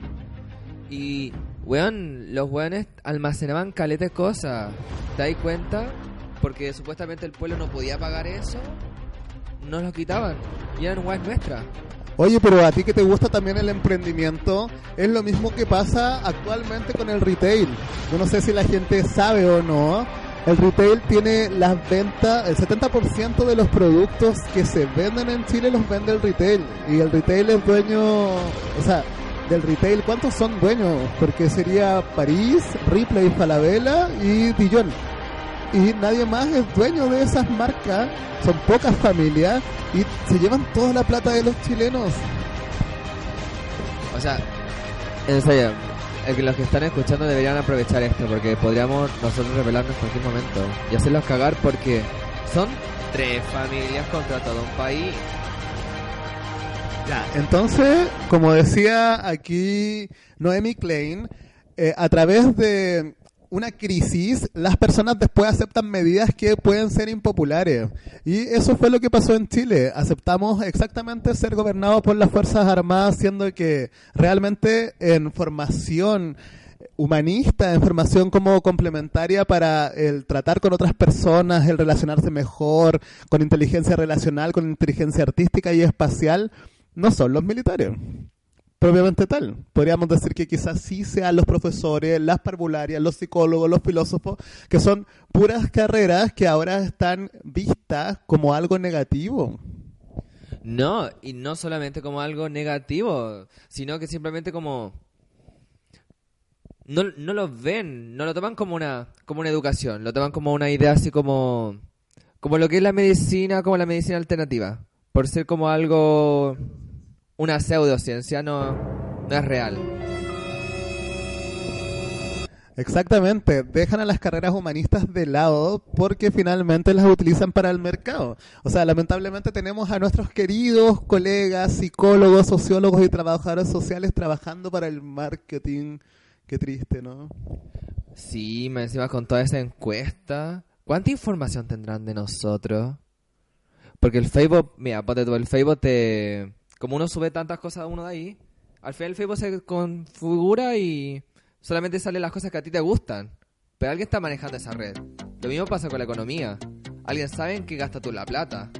Y, weón, los weones almacenaban caleta de cosas. ¿Te das cuenta? Porque supuestamente el pueblo no podía pagar eso, nos lo quitaban. Y eran nuestras. Oye, pero a ti que te gusta también el emprendimiento, es lo mismo que pasa actualmente con el retail. Yo no sé si la gente sabe o no. El retail tiene las ventas, el 70% de los productos que se venden en Chile los vende el retail. Y el retail es dueño, o sea, del retail, ¿cuántos son dueños? Porque sería París, Ripley, Falabella y Dijon y nadie más es dueño de esas marcas. Son pocas familias y se llevan toda la plata de los chilenos. O sea, en que los que están escuchando deberían aprovechar esto porque podríamos nosotros revelarnos en cualquier momento y hacerlos cagar porque son tres familias contra todo un país. Ya, entonces, como decía aquí Noemi Klein, eh, a través de una crisis, las personas después aceptan medidas que pueden ser impopulares. Y eso fue lo que pasó en Chile. Aceptamos exactamente ser gobernados por las Fuerzas Armadas, siendo que realmente en formación humanista, en formación como complementaria para el tratar con otras personas, el relacionarse mejor, con inteligencia relacional, con inteligencia artística y espacial, no son los militares propiamente tal. Podríamos decir que quizás sí sean los profesores, las parvularias, los psicólogos, los filósofos, que son puras carreras que ahora están vistas como algo negativo. No, y no solamente como algo negativo, sino que simplemente como no, no lo ven, no lo toman como una como una educación, lo toman como una idea así como como lo que es la medicina, como la medicina alternativa, por ser como algo una pseudociencia, no no es real. Exactamente, dejan a las carreras humanistas de lado porque finalmente las utilizan para el mercado. O sea, lamentablemente tenemos a nuestros queridos colegas, psicólogos, sociólogos y trabajadores sociales trabajando para el marketing. Qué triste, ¿no? Sí, me encima con toda esa encuesta. ¿Cuánta información tendrán de nosotros? Porque el Facebook, mira, ponte tú, el Facebook te... Como uno sube tantas cosas a uno de ahí, al final el Facebook se configura y solamente salen las cosas que a ti te gustan. Pero alguien está manejando esa red. Lo mismo pasa con la economía. Alguien sabe en qué gasta tú la plata.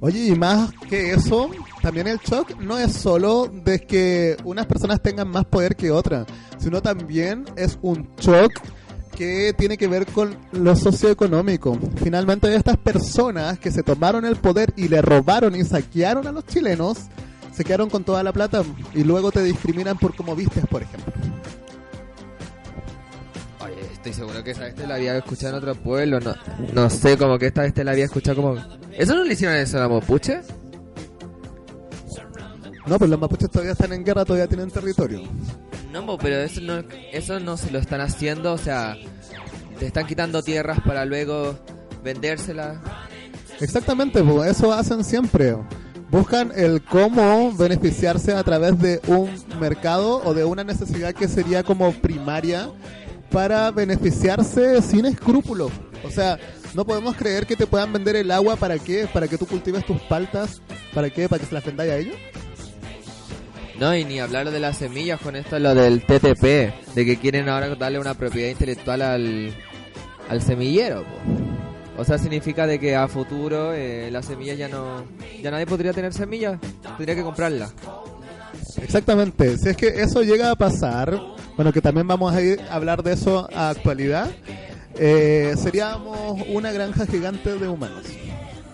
Oye, y más que eso, también el shock no es solo de que unas personas tengan más poder que otras, sino también es un shock que tiene que ver con lo socioeconómico. Finalmente, estas personas que se tomaron el poder y le robaron y saquearon a los chilenos, se quedaron con toda la plata y luego te discriminan por cómo vistes, por ejemplo. Oye, estoy seguro que esa vez te la había escuchado en otro pueblo. No, no sé, como que esta vez te la había escuchado como. ¿Eso no le hicieron eso a la Mapuche? No, pues los mapuches todavía están en guerra, todavía tienen territorio. No, pero eso no, eso no se lo están haciendo, o sea, te están quitando tierras para luego vendérselas. Exactamente, pues, eso hacen siempre. Buscan el cómo beneficiarse a través de un mercado o de una necesidad que sería como primaria para beneficiarse sin escrúpulos. O sea, no podemos creer que te puedan vender el agua para qué, para que tú cultives tus paltas, para qué, para que se las vendáis a ellos. No, y ni hablar de las semillas con esto, lo del TTP, de que quieren ahora darle una propiedad intelectual al, al semillero. O sea, significa de que a futuro eh, las semillas ya no... Ya nadie podría tener semillas, tendría que comprarlas. Exactamente, si es que eso llega a pasar, bueno, que también vamos a ir a hablar de eso a actualidad, eh, seríamos una granja gigante de humanos.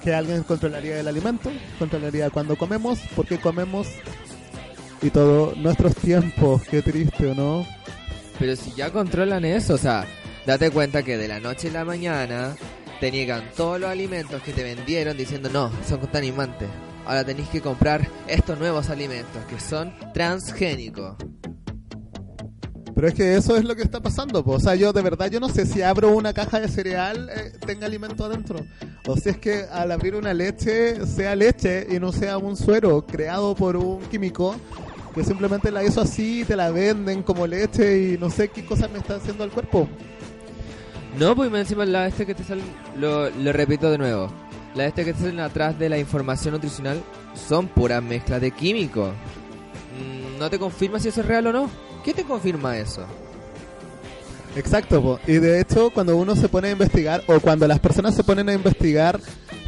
Que alguien controlaría el alimento, controlaría cuándo comemos, por qué comemos y todo nuestros tiempos, qué triste, ¿o no? Pero si ya controlan eso, o sea, date cuenta que de la noche a la mañana te niegan todos los alimentos que te vendieron diciendo no, son contaminantes. Ahora tenéis que comprar estos nuevos alimentos que son transgénicos. Pero es que eso es lo que está pasando, po. o sea, yo de verdad yo no sé si abro una caja de cereal eh, tenga alimento adentro, o si es que al abrir una leche sea leche y no sea un suero creado por un químico que simplemente la hizo así, te la venden como leche y no sé qué cosas me está haciendo al cuerpo. No, pues encima la este que te salen, lo, lo repito de nuevo, la este que te salen atrás de la información nutricional son puras mezclas de químicos. Mm, No te confirma si eso es real o no. ¿Qué te confirma eso? Exacto, po. y de hecho cuando uno se pone a investigar o cuando las personas se ponen a investigar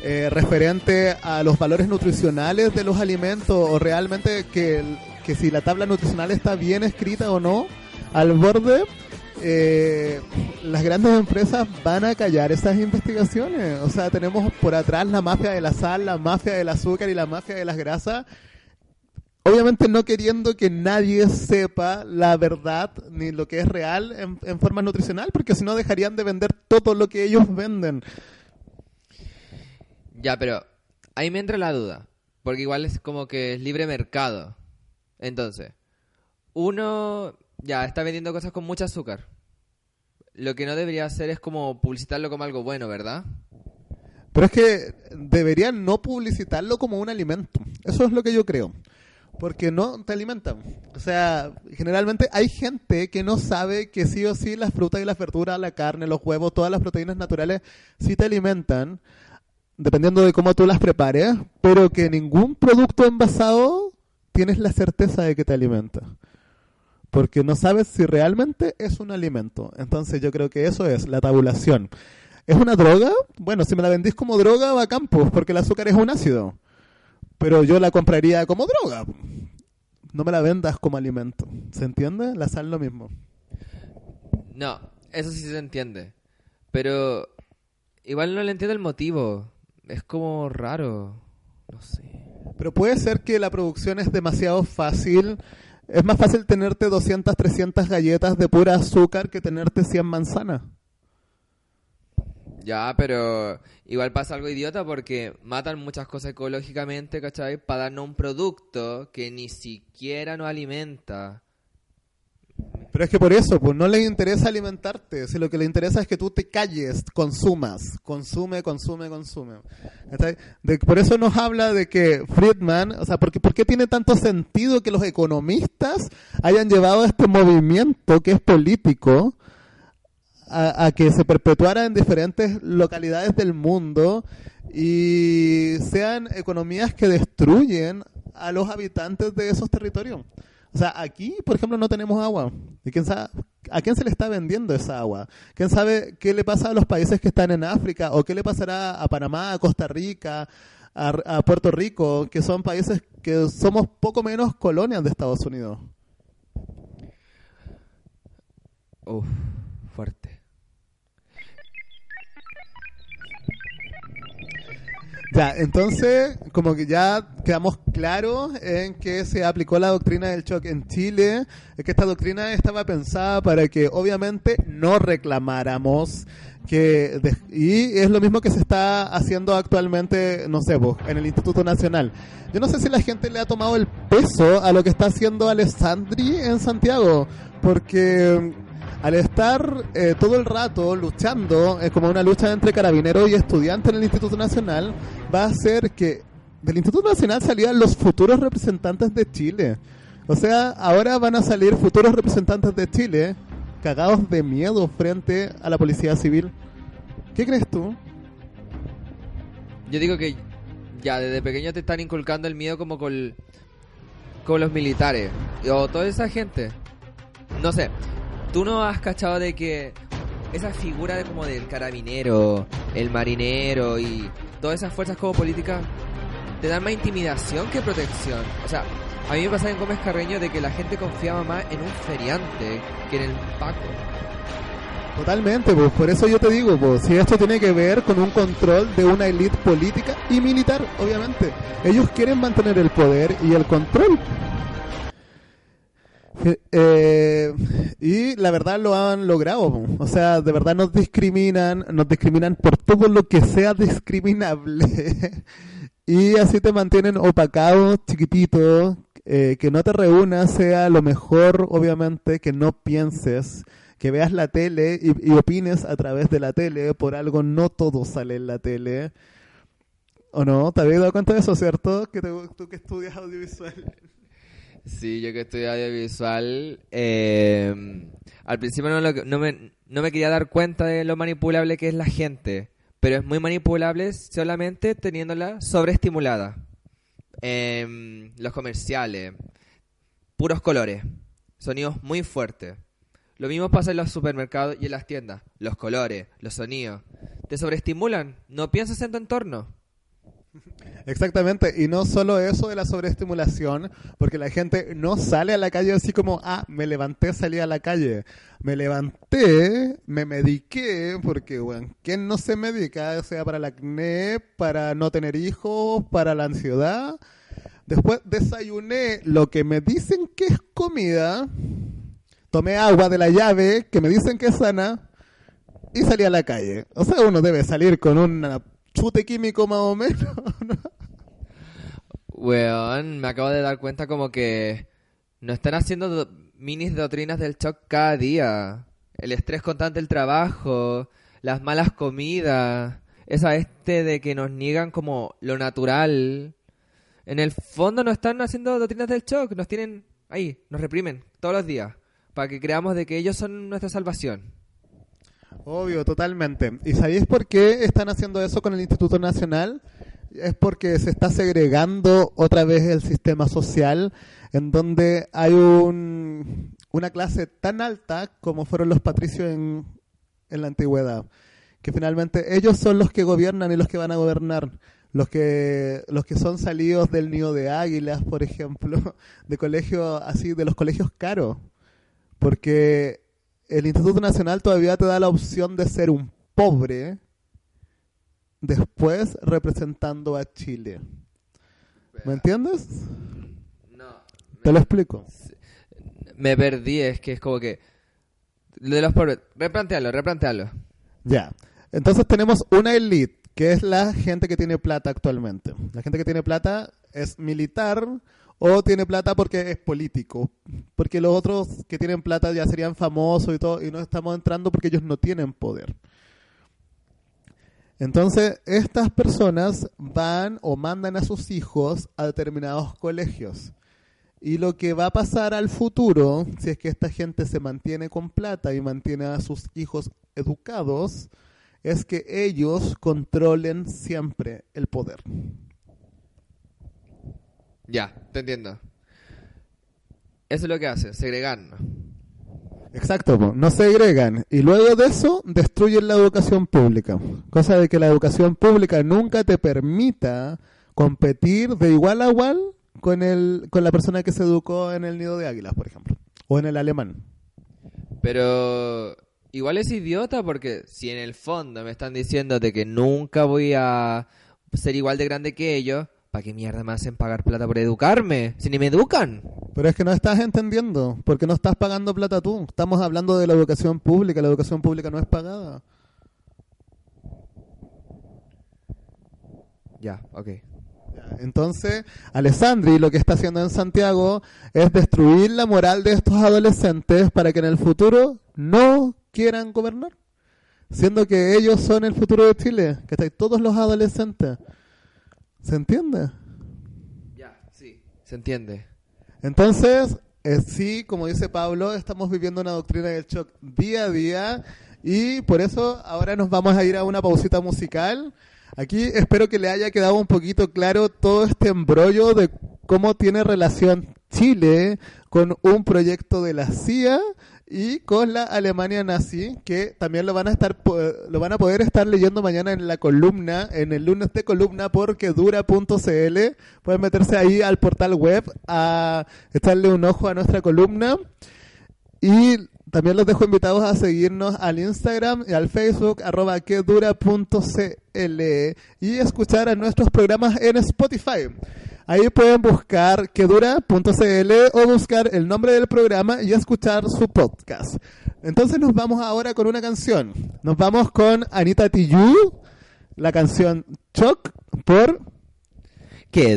eh, referente a los valores nutricionales de los alimentos o realmente que, que si la tabla nutricional está bien escrita o no, al borde, eh, las grandes empresas van a callar esas investigaciones. O sea, tenemos por atrás la mafia de la sal, la mafia del azúcar y la mafia de las grasas obviamente no queriendo que nadie sepa la verdad ni lo que es real en, en forma nutricional, porque si no dejarían de vender todo lo que ellos venden. Ya, pero ahí me entra la duda. Porque igual es como que es libre mercado. Entonces, uno ya está vendiendo cosas con mucho azúcar. Lo que no debería hacer es como publicitarlo como algo bueno, ¿verdad? Pero es que deberían no publicitarlo como un alimento. Eso es lo que yo creo. Porque no te alimentan. O sea, generalmente hay gente que no sabe que sí o sí las frutas y las verduras, la carne, los huevos, todas las proteínas naturales sí te alimentan, dependiendo de cómo tú las prepares, pero que ningún producto envasado tienes la certeza de que te alimenta. Porque no sabes si realmente es un alimento. Entonces yo creo que eso es la tabulación. ¿Es una droga? Bueno, si me la vendís como droga, va a campo, porque el azúcar es un ácido. Pero yo la compraría como droga. No me la vendas como alimento. ¿Se entiende? La sal lo mismo. No, eso sí se entiende. Pero igual no le entiendo el motivo. Es como raro. No sé. Pero puede ser que la producción es demasiado fácil. Es más fácil tenerte 200, 300 galletas de pura azúcar que tenerte 100 manzanas. Ya, pero igual pasa algo idiota porque matan muchas cosas ecológicamente, ¿cachai? Para darnos un producto que ni siquiera nos alimenta. Pero es que por eso, pues no les interesa alimentarte. Si lo que le interesa es que tú te calles, consumas. Consume, consume, consume. Por eso nos habla de que Friedman, o sea, porque, ¿por qué tiene tanto sentido que los economistas hayan llevado este movimiento que es político a, que se perpetuara en diferentes localidades del mundo y sean economías que destruyen a los habitantes de esos territorios. O O sea, aquí, por ejemplo, no tenemos agua. ¿Y quién sabe a quién se le está vendiendo esa agua? ¿Quién sabe qué le pasa a los países que están en África? ¿O qué le pasará a Panamá, a Costa Rica, a, a Puerto Rico, que son países que somos poco menos colonias de Estados Unidos? Uf, Ya, entonces, como que ya quedamos claros en que se aplicó la doctrina del shock en Chile, es que esta doctrina estaba pensada para que obviamente no reclamáramos que de- y es lo mismo que se está haciendo actualmente, no sé, vos, en el Instituto Nacional. Yo no sé si la gente le ha tomado el peso a lo que está haciendo Alessandri en Santiago, porque al estar eh, todo el rato luchando, es como una lucha entre carabineros y estudiantes en el Instituto Nacional, va a hacer que del Instituto Nacional salían los futuros representantes de Chile. O sea, ahora van a salir futuros representantes de Chile cagados de miedo frente a la policía civil. ¿Qué crees tú? Yo digo que ya desde pequeño te están inculcando el miedo como con, con los militares o toda esa gente. No sé, tú no has cachado de que esa figura de como del carabinero, el marinero y todas esas fuerzas como políticas te dan más intimidación que protección. O sea, a mí me pasaba en Gómez Carreño de que la gente confiaba más en un feriante que en el Paco. Totalmente, pues por eso yo te digo, pues si esto tiene que ver con un control de una élite política y militar, obviamente. Ellos quieren mantener el poder y el control. Eh, y la verdad lo han logrado, o sea, de verdad nos discriminan, nos discriminan por todo lo que sea discriminable. y así te mantienen opacados, chiquititos, eh, que no te reúnas sea lo mejor, obviamente, que no pienses que veas la tele y, y opines a través de la tele, por algo no todo sale en la tele. ¿O no? ¿Te habías dado cuenta de eso, cierto? Que te- tú que estudias audiovisual. Sí, yo que estudio audiovisual, eh, al principio no, lo- no me, no me quería dar cuenta de lo manipulable que es la gente, pero es muy manipulable solamente teniéndola sobreestimulada. Em, los comerciales, puros colores, sonidos muy fuertes. Lo mismo pasa en los supermercados y en las tiendas. Los colores, los sonidos, te sobreestimulan. No piensas en tu entorno. Exactamente, y no solo eso de la sobreestimulación, porque la gente no sale a la calle así como, ah, me levanté, salí a la calle. Me levanté, me mediqué, porque, bueno, ¿quién no se medica? O sea, para el acné, para no tener hijos, para la ansiedad. Después desayuné lo que me dicen que es comida, tomé agua de la llave, que me dicen que es sana, y salí a la calle. O sea, uno debe salir con un chute químico más o menos. ¿no? Weón, me acabo de dar cuenta como que no están haciendo do- minis doctrinas del shock cada día. El estrés constante del trabajo, las malas comidas, esa este de que nos niegan como lo natural. En el fondo no están haciendo doctrinas del shock, nos tienen ahí, nos reprimen todos los días para que creamos de que ellos son nuestra salvación. Obvio, totalmente. ¿Y sabéis por qué están haciendo eso con el Instituto Nacional? Es porque se está segregando otra vez el sistema social, en donde hay un, una clase tan alta como fueron los patricios en, en la antigüedad, que finalmente ellos son los que gobiernan y los que van a gobernar. Los que, los que son salidos del nido de águilas, por ejemplo, de colegios así, de los colegios caros. Porque el Instituto Nacional todavía te da la opción de ser un pobre después representando a Chile. ¿Me entiendes? No. Te lo explico. Me perdí, es que es como que... De los pobres, replantealo, replantealo. Ya. Entonces tenemos una elite, que es la gente que tiene plata actualmente. La gente que tiene plata es militar o tiene plata porque es político. Porque los otros que tienen plata ya serían famosos y todo, y no estamos entrando porque ellos no tienen poder. Entonces, estas personas van o mandan a sus hijos a determinados colegios. Y lo que va a pasar al futuro, si es que esta gente se mantiene con plata y mantiene a sus hijos educados, es que ellos controlen siempre el poder. Ya, te entiendo. Eso es lo que hace, segregarnos. Exacto, po, no segregan. Y luego de eso destruyen la educación pública. Cosa de que la educación pública nunca te permita competir de igual a igual con, el, con la persona que se educó en el nido de águilas, por ejemplo. O en el alemán. Pero igual es idiota porque si en el fondo me están diciendo de que nunca voy a ser igual de grande que ellos, ¿para qué mierda me hacen pagar plata por educarme? Si ni me educan. Pero es que no estás entendiendo, porque no estás pagando plata tú. Estamos hablando de la educación pública, la educación pública no es pagada. Ya, ok. Entonces, Alessandri lo que está haciendo en Santiago es destruir la moral de estos adolescentes para que en el futuro no quieran gobernar. Siendo que ellos son el futuro de Chile, que están todos los adolescentes. ¿Se entiende? Ya, sí. Se entiende. Entonces, eh, sí, como dice Pablo, estamos viviendo una doctrina del shock día a día y por eso ahora nos vamos a ir a una pausita musical. Aquí espero que le haya quedado un poquito claro todo este embrollo de cómo tiene relación Chile con un proyecto de la CIA y con la Alemania nazi, que también lo van a estar lo van a poder estar leyendo mañana en la columna, en el lunes de columna porque dura.cl. Pueden meterse ahí al portal web a echarle un ojo a nuestra columna. Y también los dejo invitados a seguirnos al Instagram y al Facebook, arroba quedura.cl y escuchar a nuestros programas en Spotify. Ahí pueden buscar quedura.cl o buscar el nombre del programa y escuchar su podcast. Entonces nos vamos ahora con una canción. Nos vamos con Anita Tijoux, la canción Choc por Que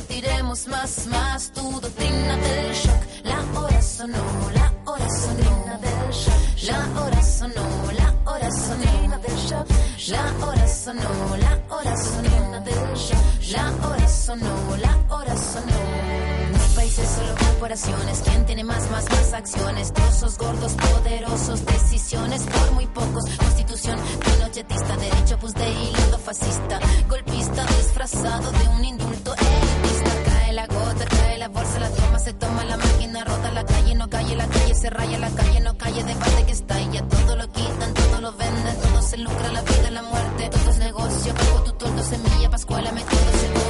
No permitiremos más, más tu doctrina del shock. La hora sonó, la hora sonó del shock. La hora sonó, la hora sonó del shock. La hora sonó, la hora sonó del shock. La hora sonó, la hora sonó. Países, solo corporaciones. ¿Quién tiene más, más, más acciones? Trozos gordos, poderosos, decisiones por muy pocos. Constitución pinochetista, derecho pues de hilo fascista. Golpista disfrazado de un indulto elitista. Cae la gota, cae la bolsa, la toma, se toma la máquina, rota la calle, no calle, la calle se raya, la calle no calle, debate que está ya todo lo quitan, todo lo venden, todo se lucra, la vida, la muerte, todo es negocio, pago tu tordo, semilla, pascuala, me todo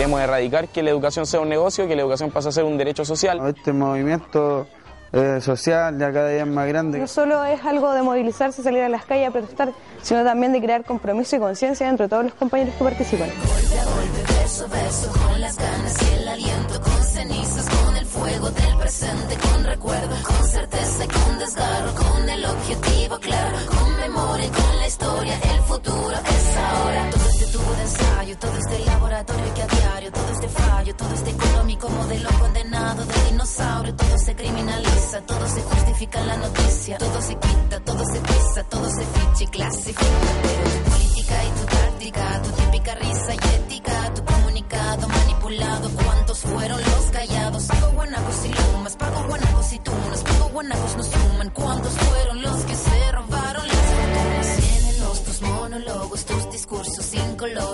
Queremos erradicar que la educación sea un negocio, que la educación pase a ser un derecho social. Este movimiento eh, social ya cada día es más grande. No solo es algo de movilizarse, salir a las calles a protestar, sino también de crear compromiso y conciencia entre todos los compañeros que participan. Golpe a golpe, verso a verso, con las ganas y el aliento, con cenizas, con el fuego del presente, con recuerdo, con certeza y con desgarro, con el objetivo claro, con memoria y con la historia, el futuro es ahora. Tubo ensayo, todo este laboratorio que a diario, todo este fallo, todo este económico modelo condenado de dinosaurio, todo se criminaliza, todo se justifica en la noticia, todo se quita, todo se pisa, todo se ficha y clasifica, tu política y tu táctica, tu típica risa y ética, tu comunicado manipulado, ¿cuántos fueron los callados? Pago guanacos y lumas, pago guanacos y tunas, pago guanacos no suman, ¿cuántos fueron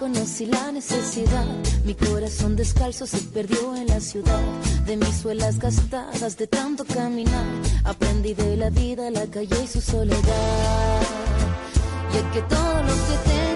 conocí la necesidad. Mi corazón descalzo se perdió en la ciudad. De mis suelas gastadas de tanto caminar. Aprendí de la vida, la calle y su soledad. Y es que todo lo que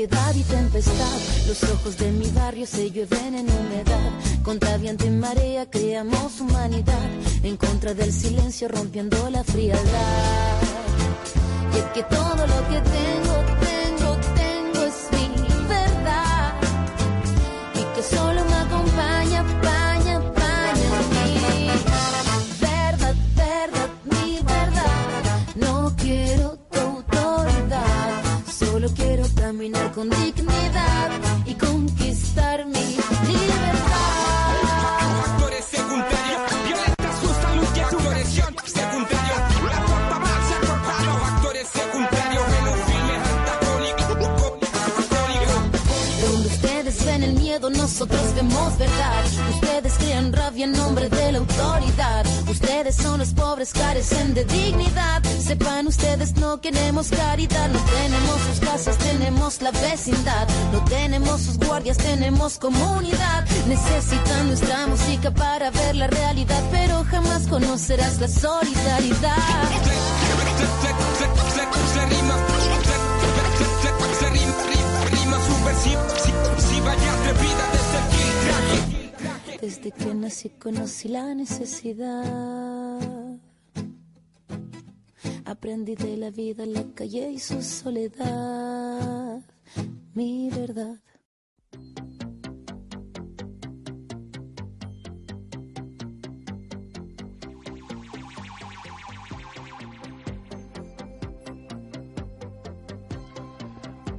sequedad y tempestad. Los ojos de mi barrio se llueven en humedad. Contra viento y marea creamos humanidad. En contra del silencio rompiendo la frialdad. Y es que todo lo que tengo, caminar con dignidad y conquistar mi libertad. Factores secundarios, violenta su salud y educación secundario. La torta más se ha cortado. Factores secundarios en un filme antagónico. Donde ustedes ven el miedo, nosotros vemos verdad. Ustedes crean rabia en nombre de la autoridad. Son los pobres, carecen de dignidad. Sepan ustedes, no queremos caridad. No tenemos sus casas, tenemos la vecindad. No tenemos sus guardias, tenemos comunidad. Necesitan nuestra música para ver la realidad, pero jamás conocerás la solidaridad. Desde que nací conocí la necesidad. Aprendí de la vida, la calle y su soledad. Mi verdad.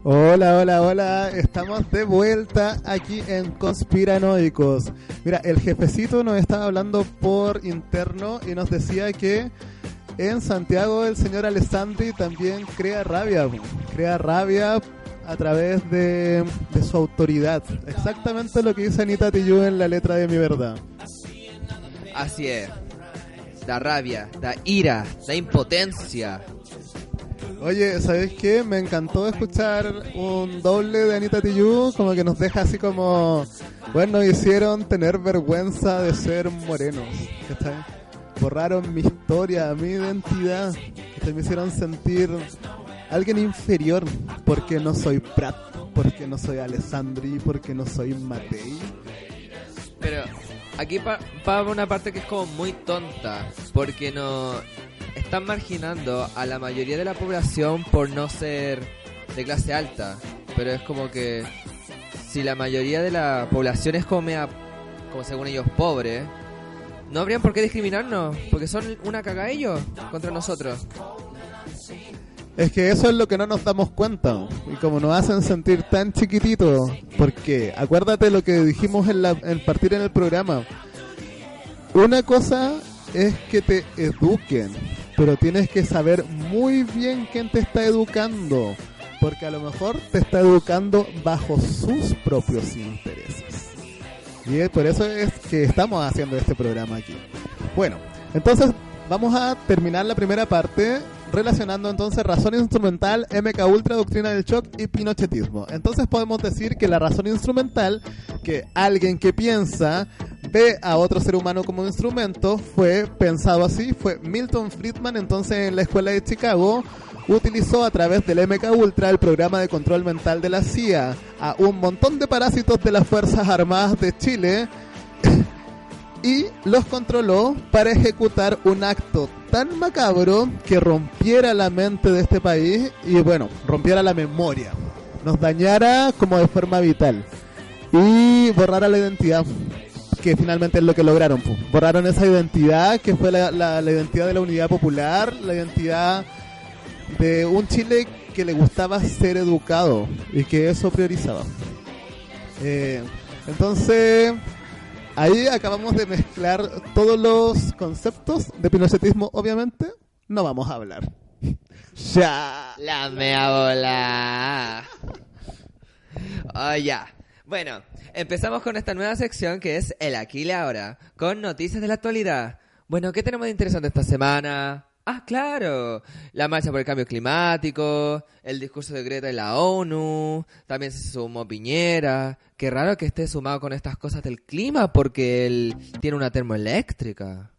Hola, hola, hola. Estamos de vuelta aquí en Conspiranoicos. Mira, el jefecito nos estaba hablando por interno y nos decía que en Santiago el señor Alessandri también crea rabia. Crea rabia a través de, de su autoridad. Exactamente lo que dice Anita Tijoux en la letra de Mi Verdad. Así es. Da rabia, da ira, da impotencia. Oye, ¿sabes qué? Me encantó escuchar un doble de Anita Tijoux, como que nos deja así como, bueno, hicieron tener vergüenza de ser morenos, ¿cachai? Borraron mi historia, mi identidad, me hicieron sentir alguien inferior porque no soy Prat, porque no soy Alessandri, porque no soy Matei. Pero aquí pa- va una parte que es como muy tonta, porque no están marginando a la mayoría de la población por no ser de clase alta, pero es como que si la mayoría de la población es como mea- como según ellos pobre, no habrían por qué discriminarnos, porque son una caga ellos contra nosotros. Es que eso es lo que no nos damos cuenta. Y como nos hacen sentir tan chiquititos, porque acuérdate lo que dijimos en, la, en partir en el programa. Una cosa es que te eduquen, pero tienes que saber muy bien quién te está educando, porque a lo mejor te está educando bajo sus propios intereses. Y es por eso es que estamos haciendo este programa aquí. Bueno, entonces vamos a terminar la primera parte relacionando entonces razón instrumental, MK Ultra, doctrina del shock y pinochetismo. Entonces podemos decir que la razón instrumental, que alguien que piensa ve a otro ser humano como un instrumento, fue pensado así, fue Milton Friedman entonces en la escuela de Chicago utilizó a través del MK Ultra el programa de control mental de la CIA a un montón de parásitos de las Fuerzas Armadas de Chile y los controló para ejecutar un acto tan macabro que rompiera la mente de este país y bueno, rompiera la memoria, nos dañara como de forma vital y borrara la identidad que finalmente es lo que lograron. Borraron esa identidad que fue la- la identidad de la unidad popular, la identidad de un Chile que le gustaba ser educado y que eso priorizaba. Eh, entonces, ahí acabamos de mezclar todos los conceptos de pinochetismo, obviamente, no vamos a hablar. ya. La mea bola. Oh, ya. Bueno, empezamos con esta nueva sección que es el aquí y ahora, con noticias de la actualidad. Bueno, ¿qué tenemos de interesante esta semana? Ah, claro, la marcha por el cambio climático, el discurso de Greta en la ONU, también se sumó Piñera. Qué raro que esté sumado con estas cosas del clima porque él tiene una termoeléctrica.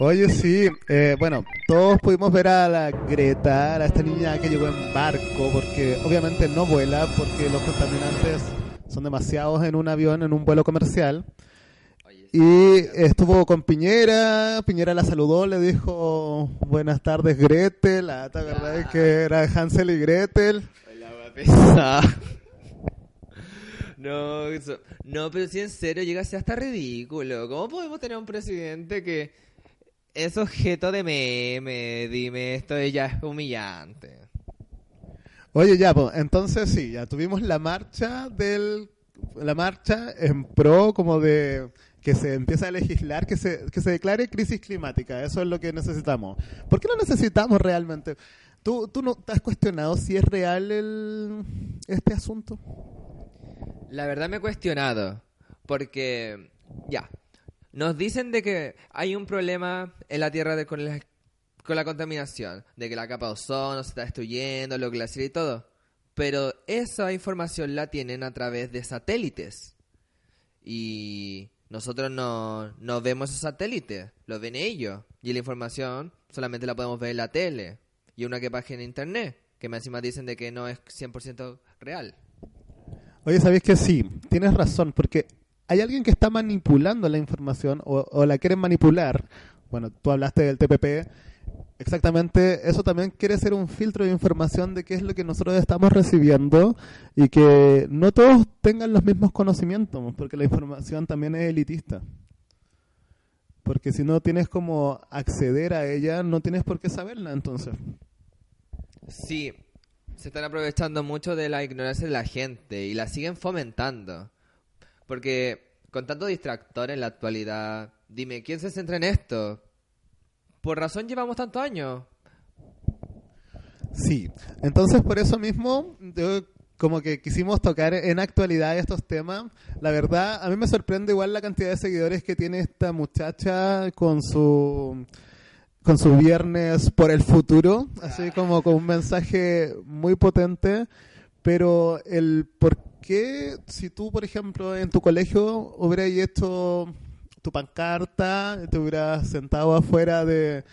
Oye, sí, eh, bueno, todos pudimos ver a la Greta, a esta niña que llegó en barco, porque obviamente no vuela, porque los contaminantes son demasiados en un avión, en un vuelo comercial. Y estuvo con Piñera, Piñera la saludó, le dijo buenas tardes Gretel, la ¿te acordás que era Hansel y Gretel? Pesada. No, eso- no, pero si en serio llega a ser hasta ridículo. ¿Cómo podemos tener un presidente que es objeto de meme? Dime, esto ya es humillante. Oye, ya, pues, entonces sí, ya tuvimos la marcha del la marcha en pro como de que se empieza a legislar, que se, que se declare crisis climática, eso es lo que necesitamos. ¿Por qué lo necesitamos realmente? ¿Tú, tú no te has cuestionado si es real el, este asunto? La verdad me he cuestionado, porque ya, nos dicen de que hay un problema en la Tierra de- con, la, con la contaminación, de que la capa de ozono se está destruyendo, los glaciares y todo, pero esa información la tienen a través de satélites y nosotros no, no vemos esos satélites, los ven ellos y la información solamente la podemos ver en la tele y una que página en internet, que más encima dicen de que no es 100% real. Oye, ¿sabéis que sí? Tienes razón, porque hay alguien que está manipulando la información o, o la quieren manipular. Bueno, tú hablaste del TPP. Exactamente, eso también quiere ser un filtro de información de qué es lo que nosotros estamos recibiendo y que no todos tengan los mismos conocimientos, porque la información también es elitista. Porque si no tienes como acceder a ella, no tienes por qué saberla entonces. Sí, se están aprovechando mucho de la ignorancia de la gente y la siguen fomentando. Porque con tanto distractor en la actualidad, dime, ¿quién se centra en esto? Por razón llevamos tantos años. Sí, entonces por eso mismo, yo como que quisimos tocar en actualidad estos temas. La verdad, a mí me sorprende igual la cantidad de seguidores que tiene esta muchacha con su con su viernes por el futuro, así como con un mensaje muy potente, pero el por qué si tú, por ejemplo, en tu colegio hubieras hecho tu pancarta, te hubieras sentado afuera de,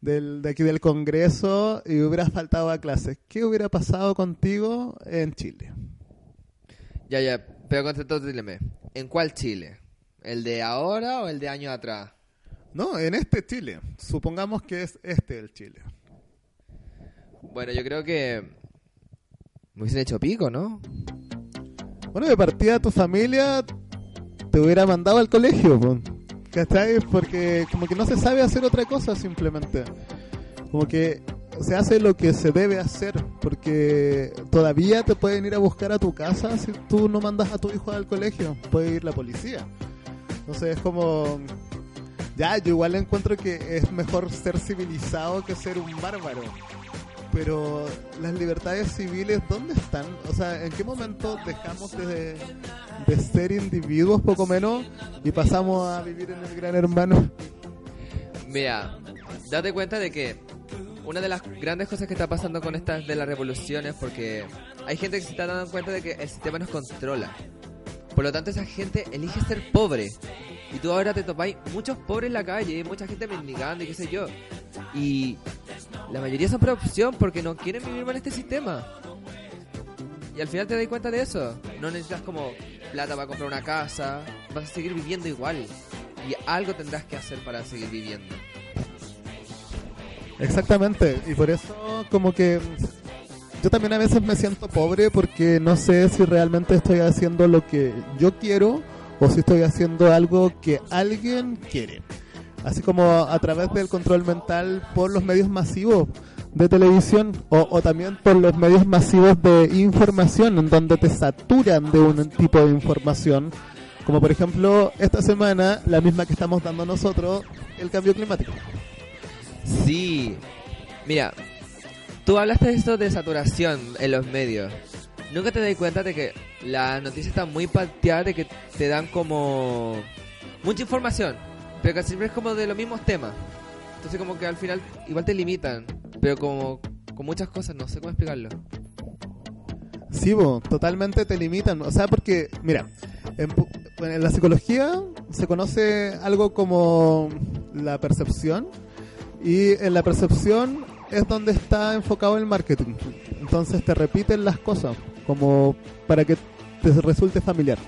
del, de aquí del Congreso y hubieras faltado a clases, ¿qué hubiera pasado contigo en Chile? Ya, ya, pero contestó, dime, ¿en cuál Chile? ¿El de ahora o el de años atrás? No, en este Chile. Supongamos que es este el Chile. Bueno, yo creo que me hubiesen hecho pico, ¿no? Bueno, de partida tu familia te hubiera mandado al colegio, po, ¿cachai? Porque como que no se sabe hacer otra cosa simplemente. como que se hace lo que se debe hacer, porque todavía te pueden ir a buscar a tu casa si tú no mandas a tu hijo al colegio, puede ir la policía. Entonces es como... Ya, yo igual encuentro que es mejor ser civilizado que ser un bárbaro. Pero las libertades civiles, ¿dónde están? O sea, ¿en qué momento dejamos de, de ser individuos poco menos y pasamos a vivir en el gran hermano? Mira, date cuenta de que una de las grandes cosas que está pasando con estas de las revoluciones porque hay gente que se está dando cuenta de que el sistema nos controla. Por lo tanto, esa gente elige ser pobre. Y tú ahora te topáis muchos pobres en la calle, mucha gente mendigando y qué sé yo. Y la mayoría son por opción porque no quieren vivir mal este sistema. Y al final te das cuenta de eso. No necesitas como plata para comprar una casa. Vas a seguir viviendo igual. Y algo tendrás que hacer para seguir viviendo. Exactamente, y por eso como que yo también a veces me siento pobre porque no sé si realmente estoy haciendo lo que yo quiero o si estoy haciendo algo que alguien quiere. Así como a través del control mental por los medios masivos de televisión o, o también por los medios masivos de información en donde te saturan de un tipo de información. Como por ejemplo esta semana, la misma que estamos dando nosotros, el cambio climático. Sí. Mira, tú hablaste de esto de saturación en los medios. Nunca te das cuenta de que la noticia está muy pateada, de que te dan como mucha información, pero que siempre es como de los mismos temas. Entonces como que al final igual te limitan, pero como con muchas cosas, no sé cómo explicarlo. Sí, bo, totalmente te limitan. O sea, porque, mira, en, en la psicología se conoce algo como la percepción y en la percepción es donde está enfocado el marketing. Entonces te repiten las cosas como para que te resulte familiar.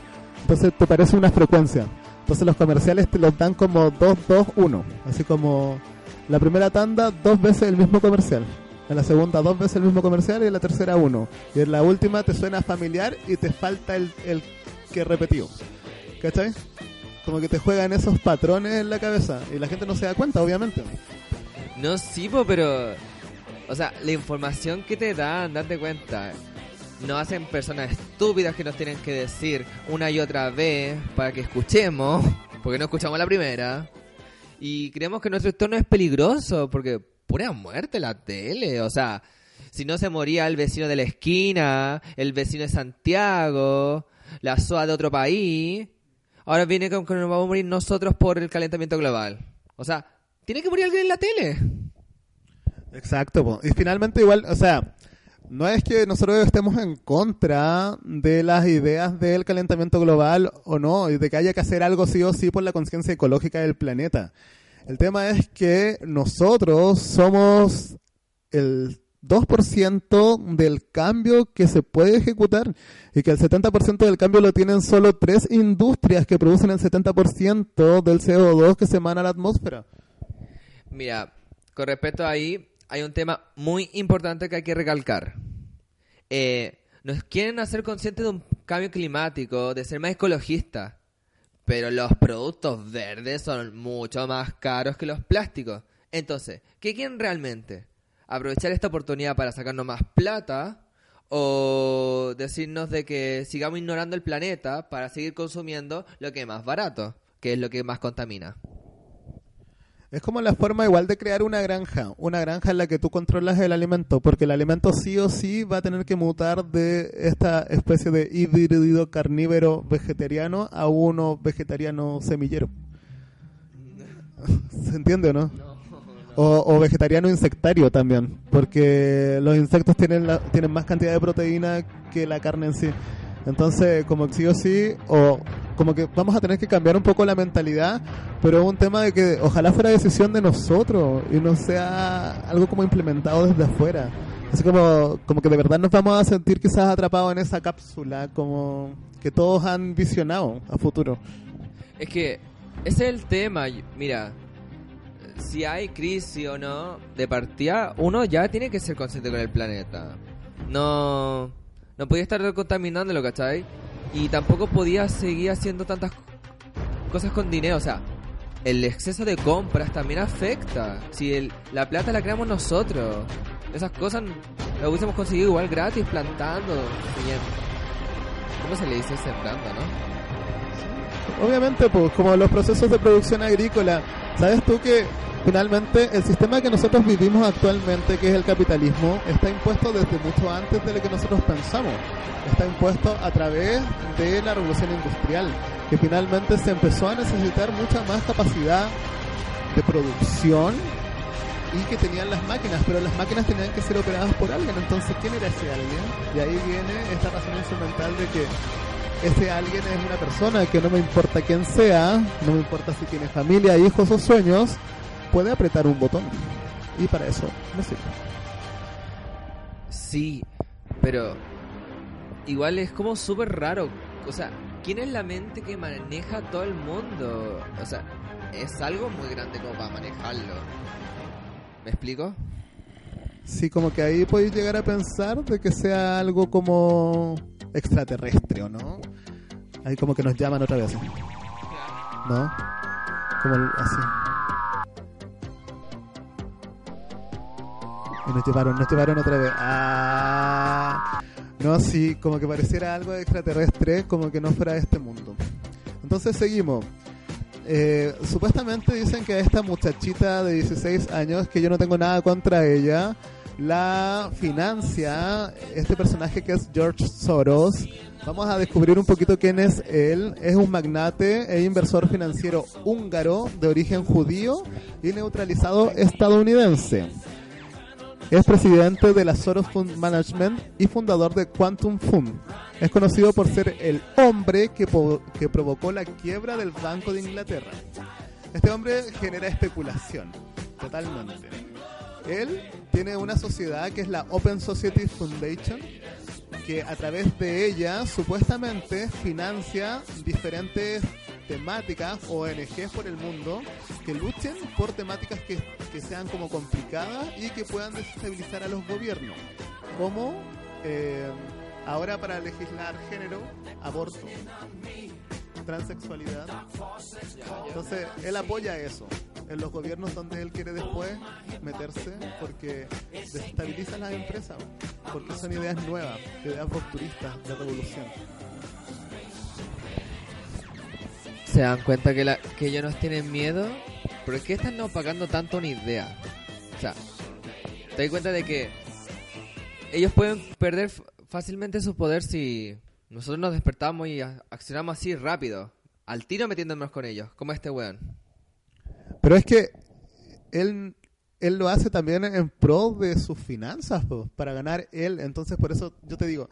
Entonces te parece una frecuencia. Entonces los comerciales te los dan como 2, 2, 1. Así como la primera tanda dos veces el mismo comercial. En la segunda dos veces el mismo comercial y en la tercera uno. Y en la última te suena familiar y te falta el, el que repetió. ¿Cachai? Como que te juegan esos patrones en la cabeza y la gente no se da cuenta, obviamente. No, sí, po, pero... O sea, la información que te dan, date cuenta. Nos hacen personas estúpidas que nos tienen que decir una y otra vez para que escuchemos, porque no escuchamos la primera. Y creemos que nuestro entorno es peligroso, porque pura muerte la tele. O sea, si no se moría el vecino de la esquina, el vecino de Santiago, la SOA de otro país, ahora viene con que nos vamos a morir nosotros por el calentamiento global. O sea, tiene que morir alguien en la tele. Exacto, y finalmente igual, o sea, no es que nosotros estemos en contra de las ideas del calentamiento global o no, y de que haya que hacer algo sí o sí por la conciencia ecológica del planeta. El tema es que nosotros somos el 2% del cambio que se puede ejecutar y que el 70% del cambio lo tienen solo tres industrias que producen el 70% del CO2 que se emana a la atmósfera. Mira, con respecto a ahí, hay un tema muy importante que hay que recalcar. Eh, nos quieren hacer conscientes de un cambio climático, de ser más ecologistas, pero los productos verdes son mucho más caros que los plásticos. Entonces, ¿qué quieren realmente? ¿Aprovechar esta oportunidad para sacarnos más plata? ¿O decirnos de que sigamos ignorando el planeta para seguir consumiendo lo que es más barato, que es lo que más contamina? Es como la forma igual de crear una granja, una granja en la que tú controlas el alimento, porque el alimento sí o sí va a tener que mutar de esta especie de híbrido carnívoro vegetariano a uno vegetariano semillero. ¿Se entiende o no? O, o vegetariano insectario también, porque los insectos tienen, la- tienen más cantidad de proteína que la carne en sí. Entonces, como sí o sí, o como que vamos a tener que cambiar un poco la mentalidad, pero es un tema de que ojalá fuera decisión de nosotros y no sea algo como implementado desde afuera. Así como, como que de verdad nos vamos a sentir quizás atrapados en esa cápsula, como que todos han visionado a futuro. Es que ese es el tema. Mira, si hay crisis o no, de partida, uno ya tiene que ser consciente con el planeta. No, no podía estar contaminándolo, ¿cachai? Y tampoco podía seguir haciendo tantas cosas con dinero. O sea, el exceso de compras también afecta. Si el, la plata la creamos nosotros. Esas cosas las hubiésemos conseguido igual gratis, plantando. ¿Cómo se le dice sembrando, no? Obviamente, pues como los procesos de producción agrícola, ¿sabes tú que finalmente el sistema que nosotros vivimos actualmente, que es el capitalismo, está impuesto desde mucho antes de lo que nosotros pensamos? Está impuesto a través de la revolución industrial, que finalmente se empezó a necesitar mucha más capacidad de producción y que tenían las máquinas, pero las máquinas tenían que ser operadas por alguien, entonces ¿quién era ese alguien? Y ahí viene esta razón instrumental de que ese alguien es una persona que no me importa quién sea, no me importa si tiene familia, hijos o sueños, puede apretar un botón. Y para eso me sirve. Sí, pero igual es como súper raro. O sea, ¿quién es la mente que maneja todo el mundo? O sea, es algo muy grande como para manejarlo. ¿Me explico? Sí, como que ahí podéis llegar a pensar de que sea algo como extraterrestre, ¿o no? Ahí como que nos llaman otra vez. ¿No? Como el- así. Y nos llevaron, nos llevaron otra vez. Ah. No, sí, como que pareciera algo extraterrestre, como que no fuera de este mundo. Entonces seguimos. Eh, supuestamente dicen que esta muchachita de 16 años, que yo no tengo nada contra ella, la financia este personaje que es George Soros. Vamos a descubrir un poquito quién es él. Es un magnate e inversor financiero húngaro de origen judío y neutralizado estadounidense. Es presidente de la Soros Fund Management y fundador de Quantum Fund. Es conocido por ser el hombre que, que provocó la quiebra del Banco de Inglaterra. Este hombre genera especulación, totalmente. Él tiene una sociedad que es la Open Society Foundation, que a través de ella supuestamente financia diferentes temáticas o ONGs por el mundo que luchen por temáticas que, que sean como complicadas y que puedan desestabilizar a los gobiernos. Como eh, ahora para legislar género, aborto, transexualidad. Entonces, él apoya eso en los gobiernos donde él quiere después meterse porque desestabiliza las empresas, porque son ideas nuevas, ideas rupturistas de revolución. ¿Se dan cuenta que, la, que ellos nos tienen miedo? ¿Por qué están no pagando tanto una idea? O sea, te das cuenta de que ellos pueden perder fácilmente su poder si nosotros nos despertamos y accionamos así rápido, al tiro metiéndonos con ellos, como este weón. Pero es que él, él lo hace también en pro de sus finanzas, po, para ganar él. Entonces, por eso yo te digo,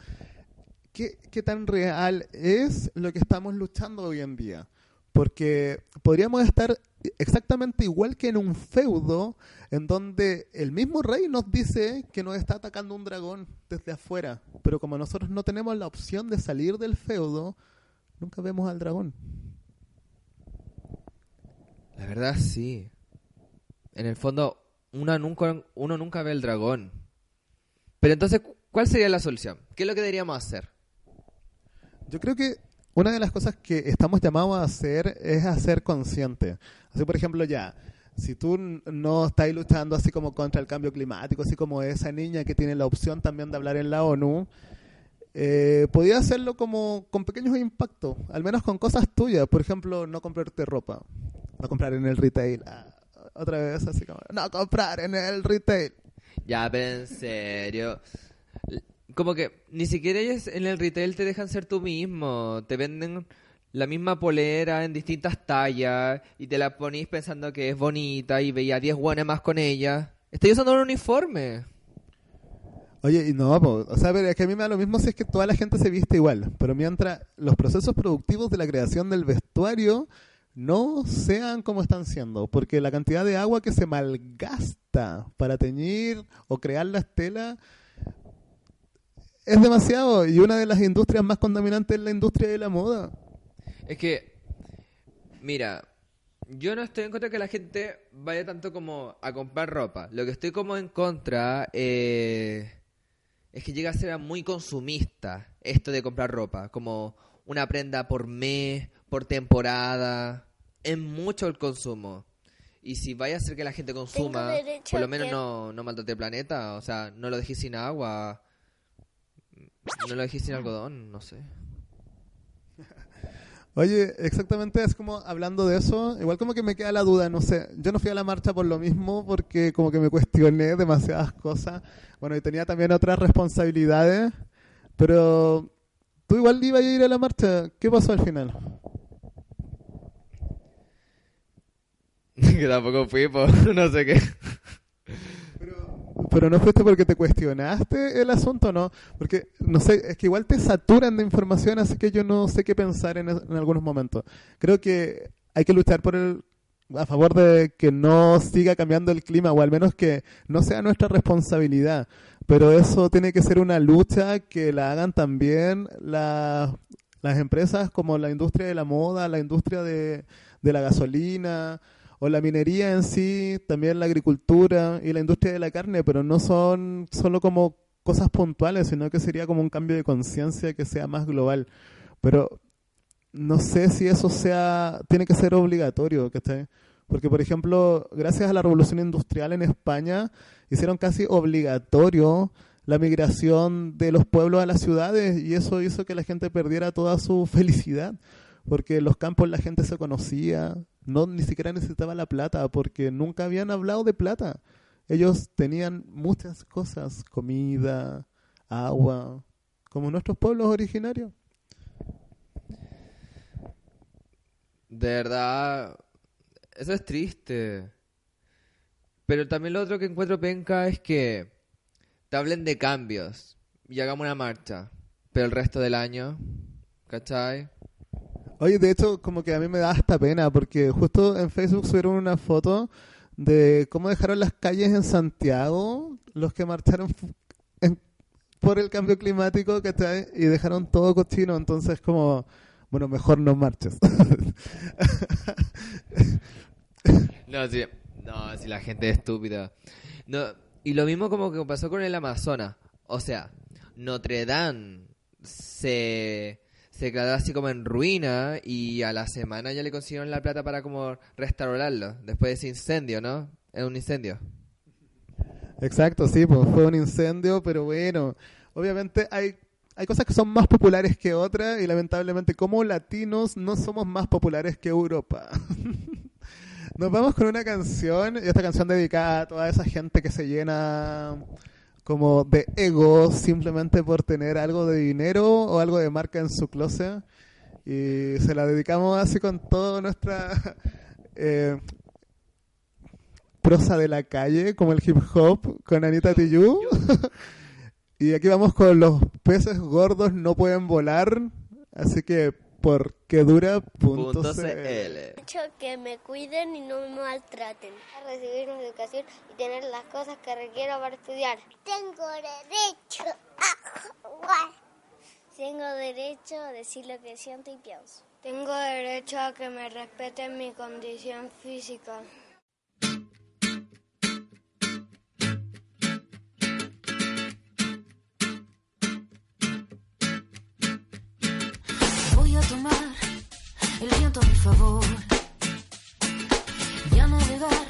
¿qué, ¿qué tan real es lo que estamos luchando hoy en día? Porque podríamos estar exactamente igual que en un feudo en donde el mismo rey nos dice que nos está atacando un dragón desde afuera, pero como nosotros no tenemos la opción de salir del feudo, nunca vemos al dragón. La verdad sí. En el fondo, uno nunca, uno nunca ve el dragón. Pero entonces, cu- ¿cuál sería la solución? ¿Qué es lo que deberíamos hacer? Yo creo que una de las cosas que estamos llamados a hacer es a ser consciente. Así, por ejemplo, ya, si tú no estás luchando así como contra el cambio climático, así como esa niña que tiene la opción también de hablar en la ONU, eh, podía hacerlo como con pequeños impactos, al menos con cosas tuyas. Por ejemplo, no comprarte ropa, no comprar en el retail. Ah, otra vez así como, no comprar en el retail. Ya, pero en serio. Como que ni siquiera ellos en el retail te dejan ser tú mismo. Te venden la misma polera en distintas tallas y te la ponís pensando que es bonita y veía 10 guanes más con ella. Estoy usando un uniforme. Oye, y no, o sea, pero es que a mí me da lo mismo si es que toda la gente se viste igual, pero mientras los procesos productivos de la creación del vestuario no sean como están siendo, porque la cantidad de agua que se malgasta para teñir o crear las telas es demasiado y una de las industrias más contaminantes es la industria de la moda. Es que, mira, yo no estoy en contra de que la gente vaya tanto como a comprar ropa. Lo que estoy como en contra eh, es que llega a ser muy consumista esto de comprar ropa. Como una prenda por mes, por temporada. es mucho el consumo. Y si vaya a hacer que la gente consuma, por lo menos que- no, no maltrate el planeta, o sea, no lo dejéis sin agua, no lo dejéis sin algodón, no sé. Oye, exactamente es como hablando de eso, igual como que me queda la duda, no sé, yo no fui a la marcha por lo mismo porque como que me cuestioné demasiadas cosas, bueno, y tenía también otras responsabilidades, pero tú igual ibas a ir a la marcha, ¿qué pasó al final? que tampoco fui por no sé qué. Pero no fuiste porque te cuestionaste el asunto, ¿no? Porque, no sé, es que igual te saturan de información, así que yo no sé qué pensar en, en algunos momentos. Creo que hay que luchar por el a favor de que no siga cambiando el clima, o al menos que no sea nuestra responsabilidad. Pero eso tiene que ser una lucha que la hagan también la- las empresas como la industria de la moda, la industria de, de la gasolina, o la minería en sí, también la agricultura y la industria de la carne, pero no son solo como cosas puntuales, sino que sería como un cambio de conciencia que sea más global. Pero no sé si eso sea, tiene que ser obligatorio. Porque, por ejemplo, gracias a la revolución industrial en España, hicieron casi obligatorio la migración de los pueblos a las ciudades y eso hizo que la gente perdiera toda su felicidad, porque en los campos la gente se conocía, no ni siquiera necesitaba la plata, porque nunca habían hablado de plata. Ellos tenían muchas cosas, comida, agua, como nuestros pueblos originarios. De verdad, eso es triste. Pero también lo otro que encuentro penca es que te hablen de cambios y hagamos una marcha, pero el resto del año, ¿cachai? Oye, de hecho, como que a mí me da hasta pena, porque justo en Facebook subieron una foto de cómo dejaron las calles en Santiago, los que marcharon por el cambio climático, ¿cachai? Y dejaron todo cochino, entonces como, bueno, mejor no marches. No, sí, no, si la gente es estúpida. No, y lo mismo como que pasó con el Amazonas. O sea, Notre Dame se, se declaró así como en ruina y a la semana ya le consiguieron la plata para como restaurarlo después de ese incendio, ¿no? Es un incendio. Exacto, sí, pues fue un incendio, pero bueno, obviamente hay, hay cosas que son más populares que otras y lamentablemente como latinos no somos más populares que Europa. Nos vamos con una canción, y esta canción dedicada a toda esa gente que se llena como de ego simplemente por tener algo de dinero o algo de marca en su closet. Y se la dedicamos así con toda nuestra eh, prosa de la calle, como el hip hop, con Anita Tijoux. y aquí vamos con los peces gordos no pueden volar, así que por que dura punto Punto CL. CL. Hecho que me cuiden y no me maltraten. A recibir una educación y tener las cosas que requiero para estudiar. Tengo derecho a jugar. Tengo derecho a decir lo que siento y pienso. Tengo derecho a que me respeten mi condición física. A mi favor. Y a navegar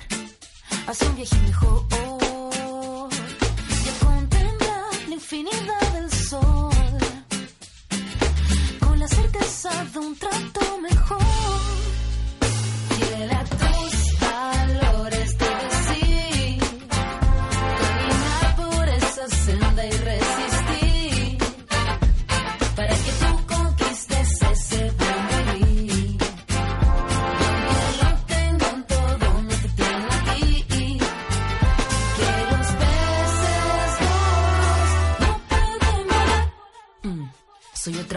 hacia un viaje mejor. Y a contemplar la infinidad del sol. Con la certeza de un trato mejor.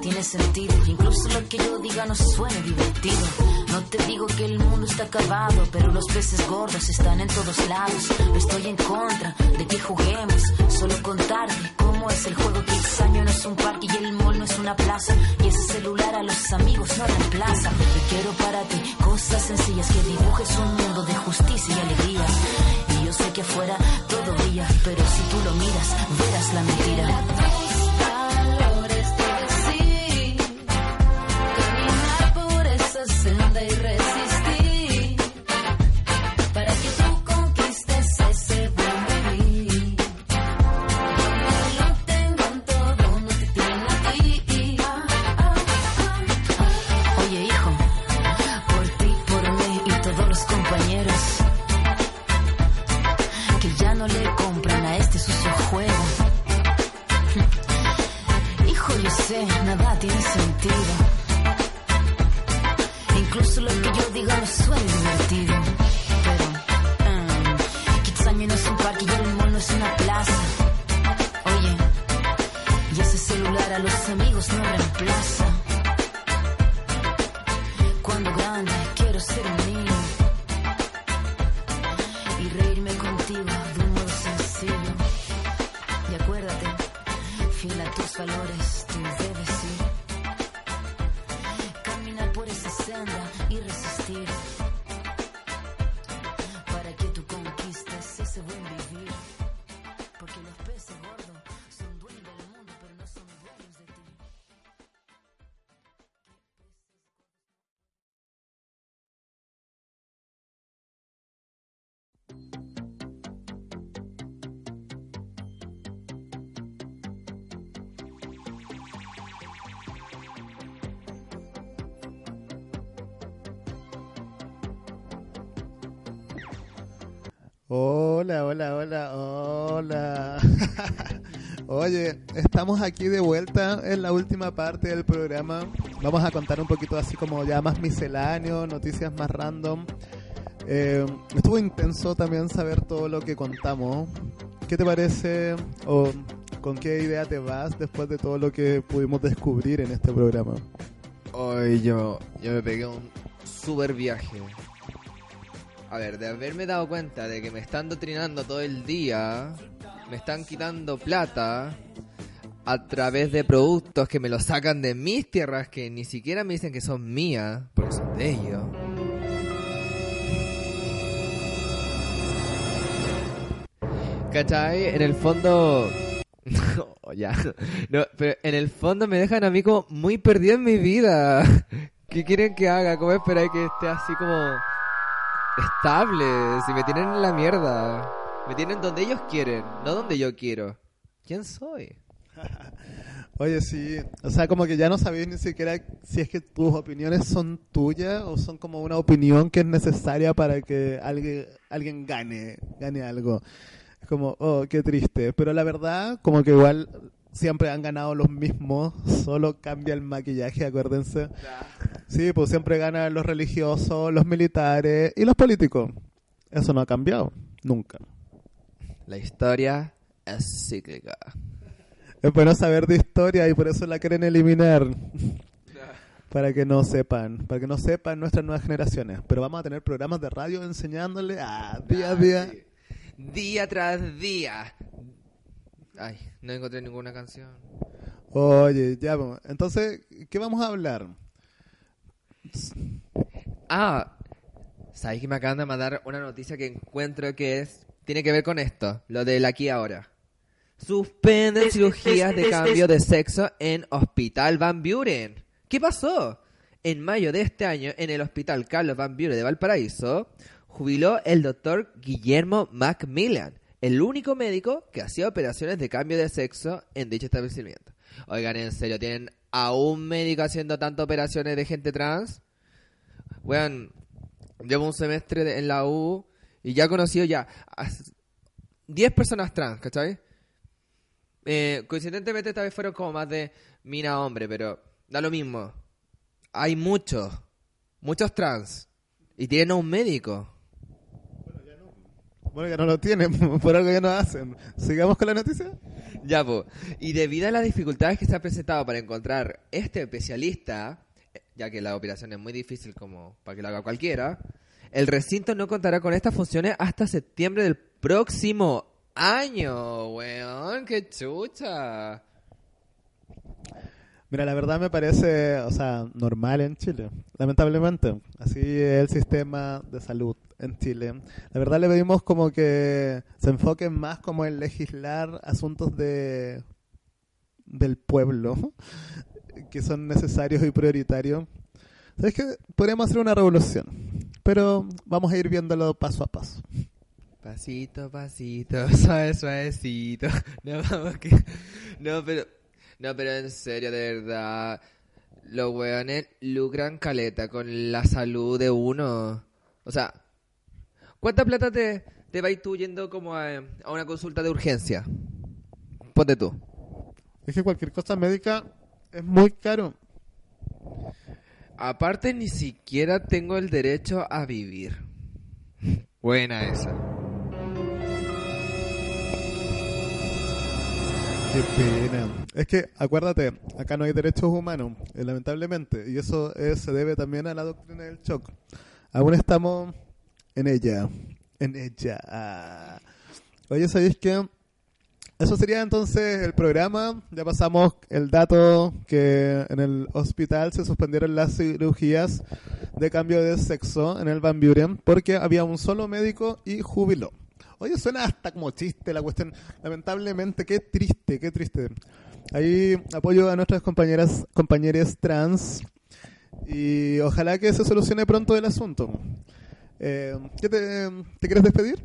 Tiene sentido. Incluso lo que yo diga no suene divertido. No te digo que el mundo está acabado, pero los peces gordos están en todos lados. No estoy en contra de que juguemos, solo contarte cómo es el juego. Kidsaño no es un parque y el mall no es una plaza. Y ese celular a los amigos no reemplaza. Y quiero para ti cosas sencillas que dibujes un mundo de justicia y alegría. Y yo sé que afuera todo brilla, pero si tú lo miras, verás la mentira. Esa senda y resistir Hola, hola, hola, hola. Oye, estamos aquí de vuelta en la última parte del programa. Vamos a contar un poquito así como ya más misceláneo, noticias más random. Eh, estuvo intenso también saber todo lo que contamos. ¿Qué te parece o con qué idea te vas después de todo lo que pudimos descubrir en este programa? Hoy yo, yo me pegué un super viaje. A ver, de haberme dado cuenta de que me están doctrinando todo el día, me están quitando plata a través de productos que me los sacan de mis tierras que ni siquiera me dicen que son mías, porque son de ellos. ¿Cachai? En el fondo... No, ya. No, pero en el fondo me dejan a mí como muy perdido en mi vida. ¿Qué quieren que haga? ¿Cómo esperáis que esté así como estable? Si me tienen en la mierda. Me tienen donde ellos quieren, no donde yo quiero. ¿Quién soy? Oye, sí, o sea, como que ya no sabéis ni siquiera si es que tus opiniones son tuyas o son como una opinión que es necesaria para que alguien, alguien gane, gane algo. Es como, oh, qué triste. Pero la verdad, como que igual siempre han ganado los mismos, solo cambia el maquillaje, acuérdense. Sí, pues siempre ganan los religiosos, los militares y los políticos. Eso no ha cambiado, nunca. La historia es cíclica. Es bueno saber de historia y por eso la quieren eliminar. Para que no sepan, para que no sepan nuestras nuevas generaciones. Pero vamos a tener programas de radio enseñándole a día a día. Día tras día. Ay, no encontré ninguna canción. Oye, ya, pues, entonces, ¿qué vamos a hablar? Ah, ¿sabes que me acaban de mandar una noticia que encuentro que es tiene que ver con esto, lo del aquí y ahora? Suspenden cirugías de cambio de sexo en Hospital Van Buren. ¿Qué pasó? En mayo de este año, en el Hospital Carlos Van Buren de Valparaíso, jubiló el doctor Guillermo Macmillan, el único médico que hacía operaciones de cambio de sexo en dicho establecimiento. Oigan, en serio, ¿tienen a un médico haciendo tantas operaciones de gente trans? Weón, llevo un semestre en la U y ya he conocido ya a 10 personas trans, ¿cachai? Eh, coincidentemente esta vez fueron como más de mina hombre, pero da lo mismo. Hay muchos, muchos trans y tienen a un médico. Bueno, ya no lo tienen, por algo ya no hacen. Sigamos con la noticia. Ya, po. Y debido a las dificultades que se han presentado para encontrar este especialista, ya que la operación es muy difícil como para que lo haga cualquiera, el recinto no contará con estas funciones hasta septiembre del próximo año, weón. ¡Qué chucha! Mira, la verdad me parece, o sea, normal en Chile, lamentablemente. Así es el sistema de salud en Chile. La verdad le pedimos como que se enfoquen más como en legislar asuntos de del pueblo que son necesarios y prioritarios. ¿Sabes qué? Podríamos hacer una revolución, pero vamos a ir viéndolo paso a paso. Pasito, pasito, suave, suavecito. No, vamos que... No, pero... No, pero en serio, de verdad. Los weones lucran caleta con la salud de uno. O sea, ¿cuánta plata te, te vais tú yendo como a, a una consulta de urgencia? Ponte tú. Es que cualquier cosa médica es muy caro. Aparte, ni siquiera tengo el derecho a vivir. Buena esa. Qué pena. Es que, acuérdate, acá no hay derechos humanos, eh, lamentablemente, y eso eh, se debe también a la doctrina del shock. Aún estamos en ella. En ella. Oye, ¿sabéis qué? Eso sería entonces el programa. Ya pasamos el dato que en el hospital se suspendieron las cirugías de cambio de sexo en el Van Buren porque había un solo médico y jubiló. Oye, suena hasta como chiste la cuestión. Lamentablemente, qué triste, qué triste. Ahí apoyo a nuestras compañeras, compañeras trans y ojalá que se solucione pronto el asunto. Eh, ¿qué te, ¿Te quieres despedir?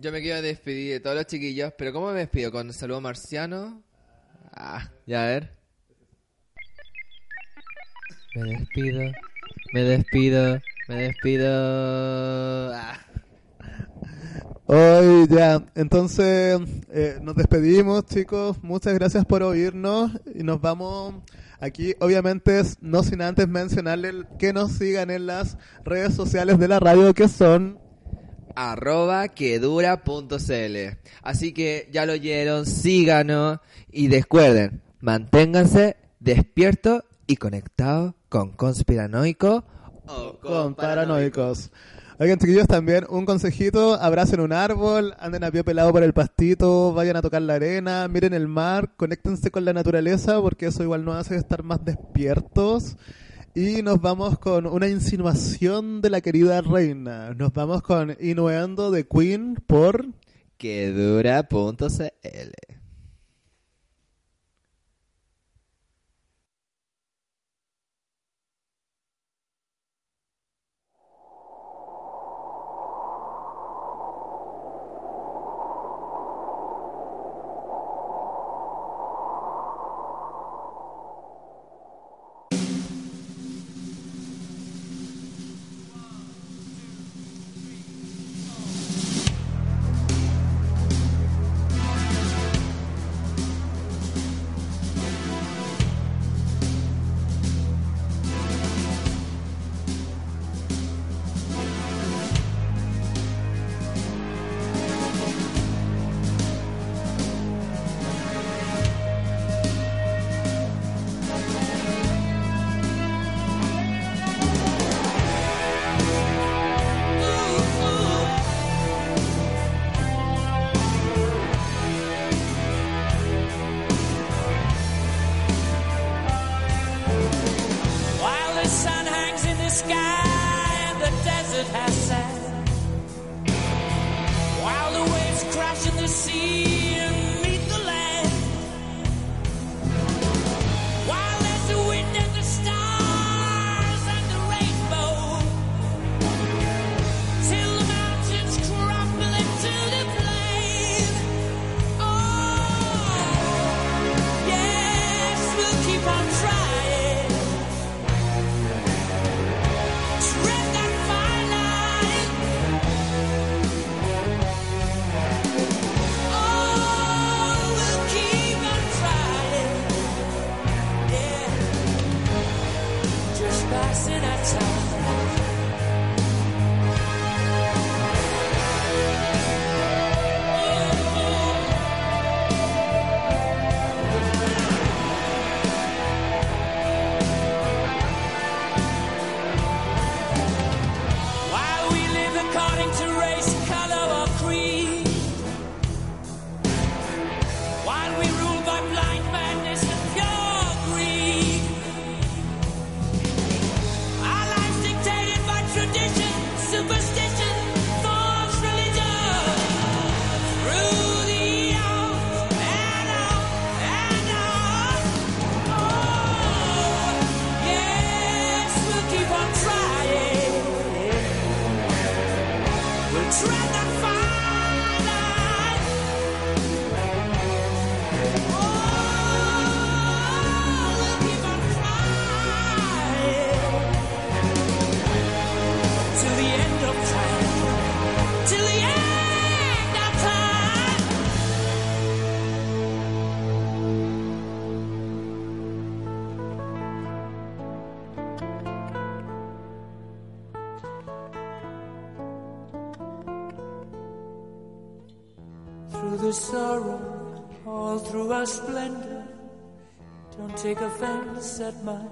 Yo me quiero despedir de todos los chiquillos, pero ¿cómo me despido? ¿Con saludo marciano? Ah, ya a ver. Me despido, me despido, me despido. Ah. Hoy ya, entonces eh, nos despedimos chicos, muchas gracias por oírnos y nos vamos aquí, obviamente no sin antes mencionarles que nos sigan en las redes sociales de la radio que son arroba quedura.cl. Así que ya lo oyeron, síganos y recuerden, manténganse despiertos y conectados con conspiranoico o con paranoicos. Oigan chiquillos, también un consejito, abracen un árbol, anden a pie pelado por el pastito, vayan a tocar la arena, miren el mar, conéctense con la naturaleza porque eso igual nos hace estar más despiertos. Y nos vamos con una insinuación de la querida reina. Nos vamos con Inuendo de Queen por... quedura.cl. Thank take offense at my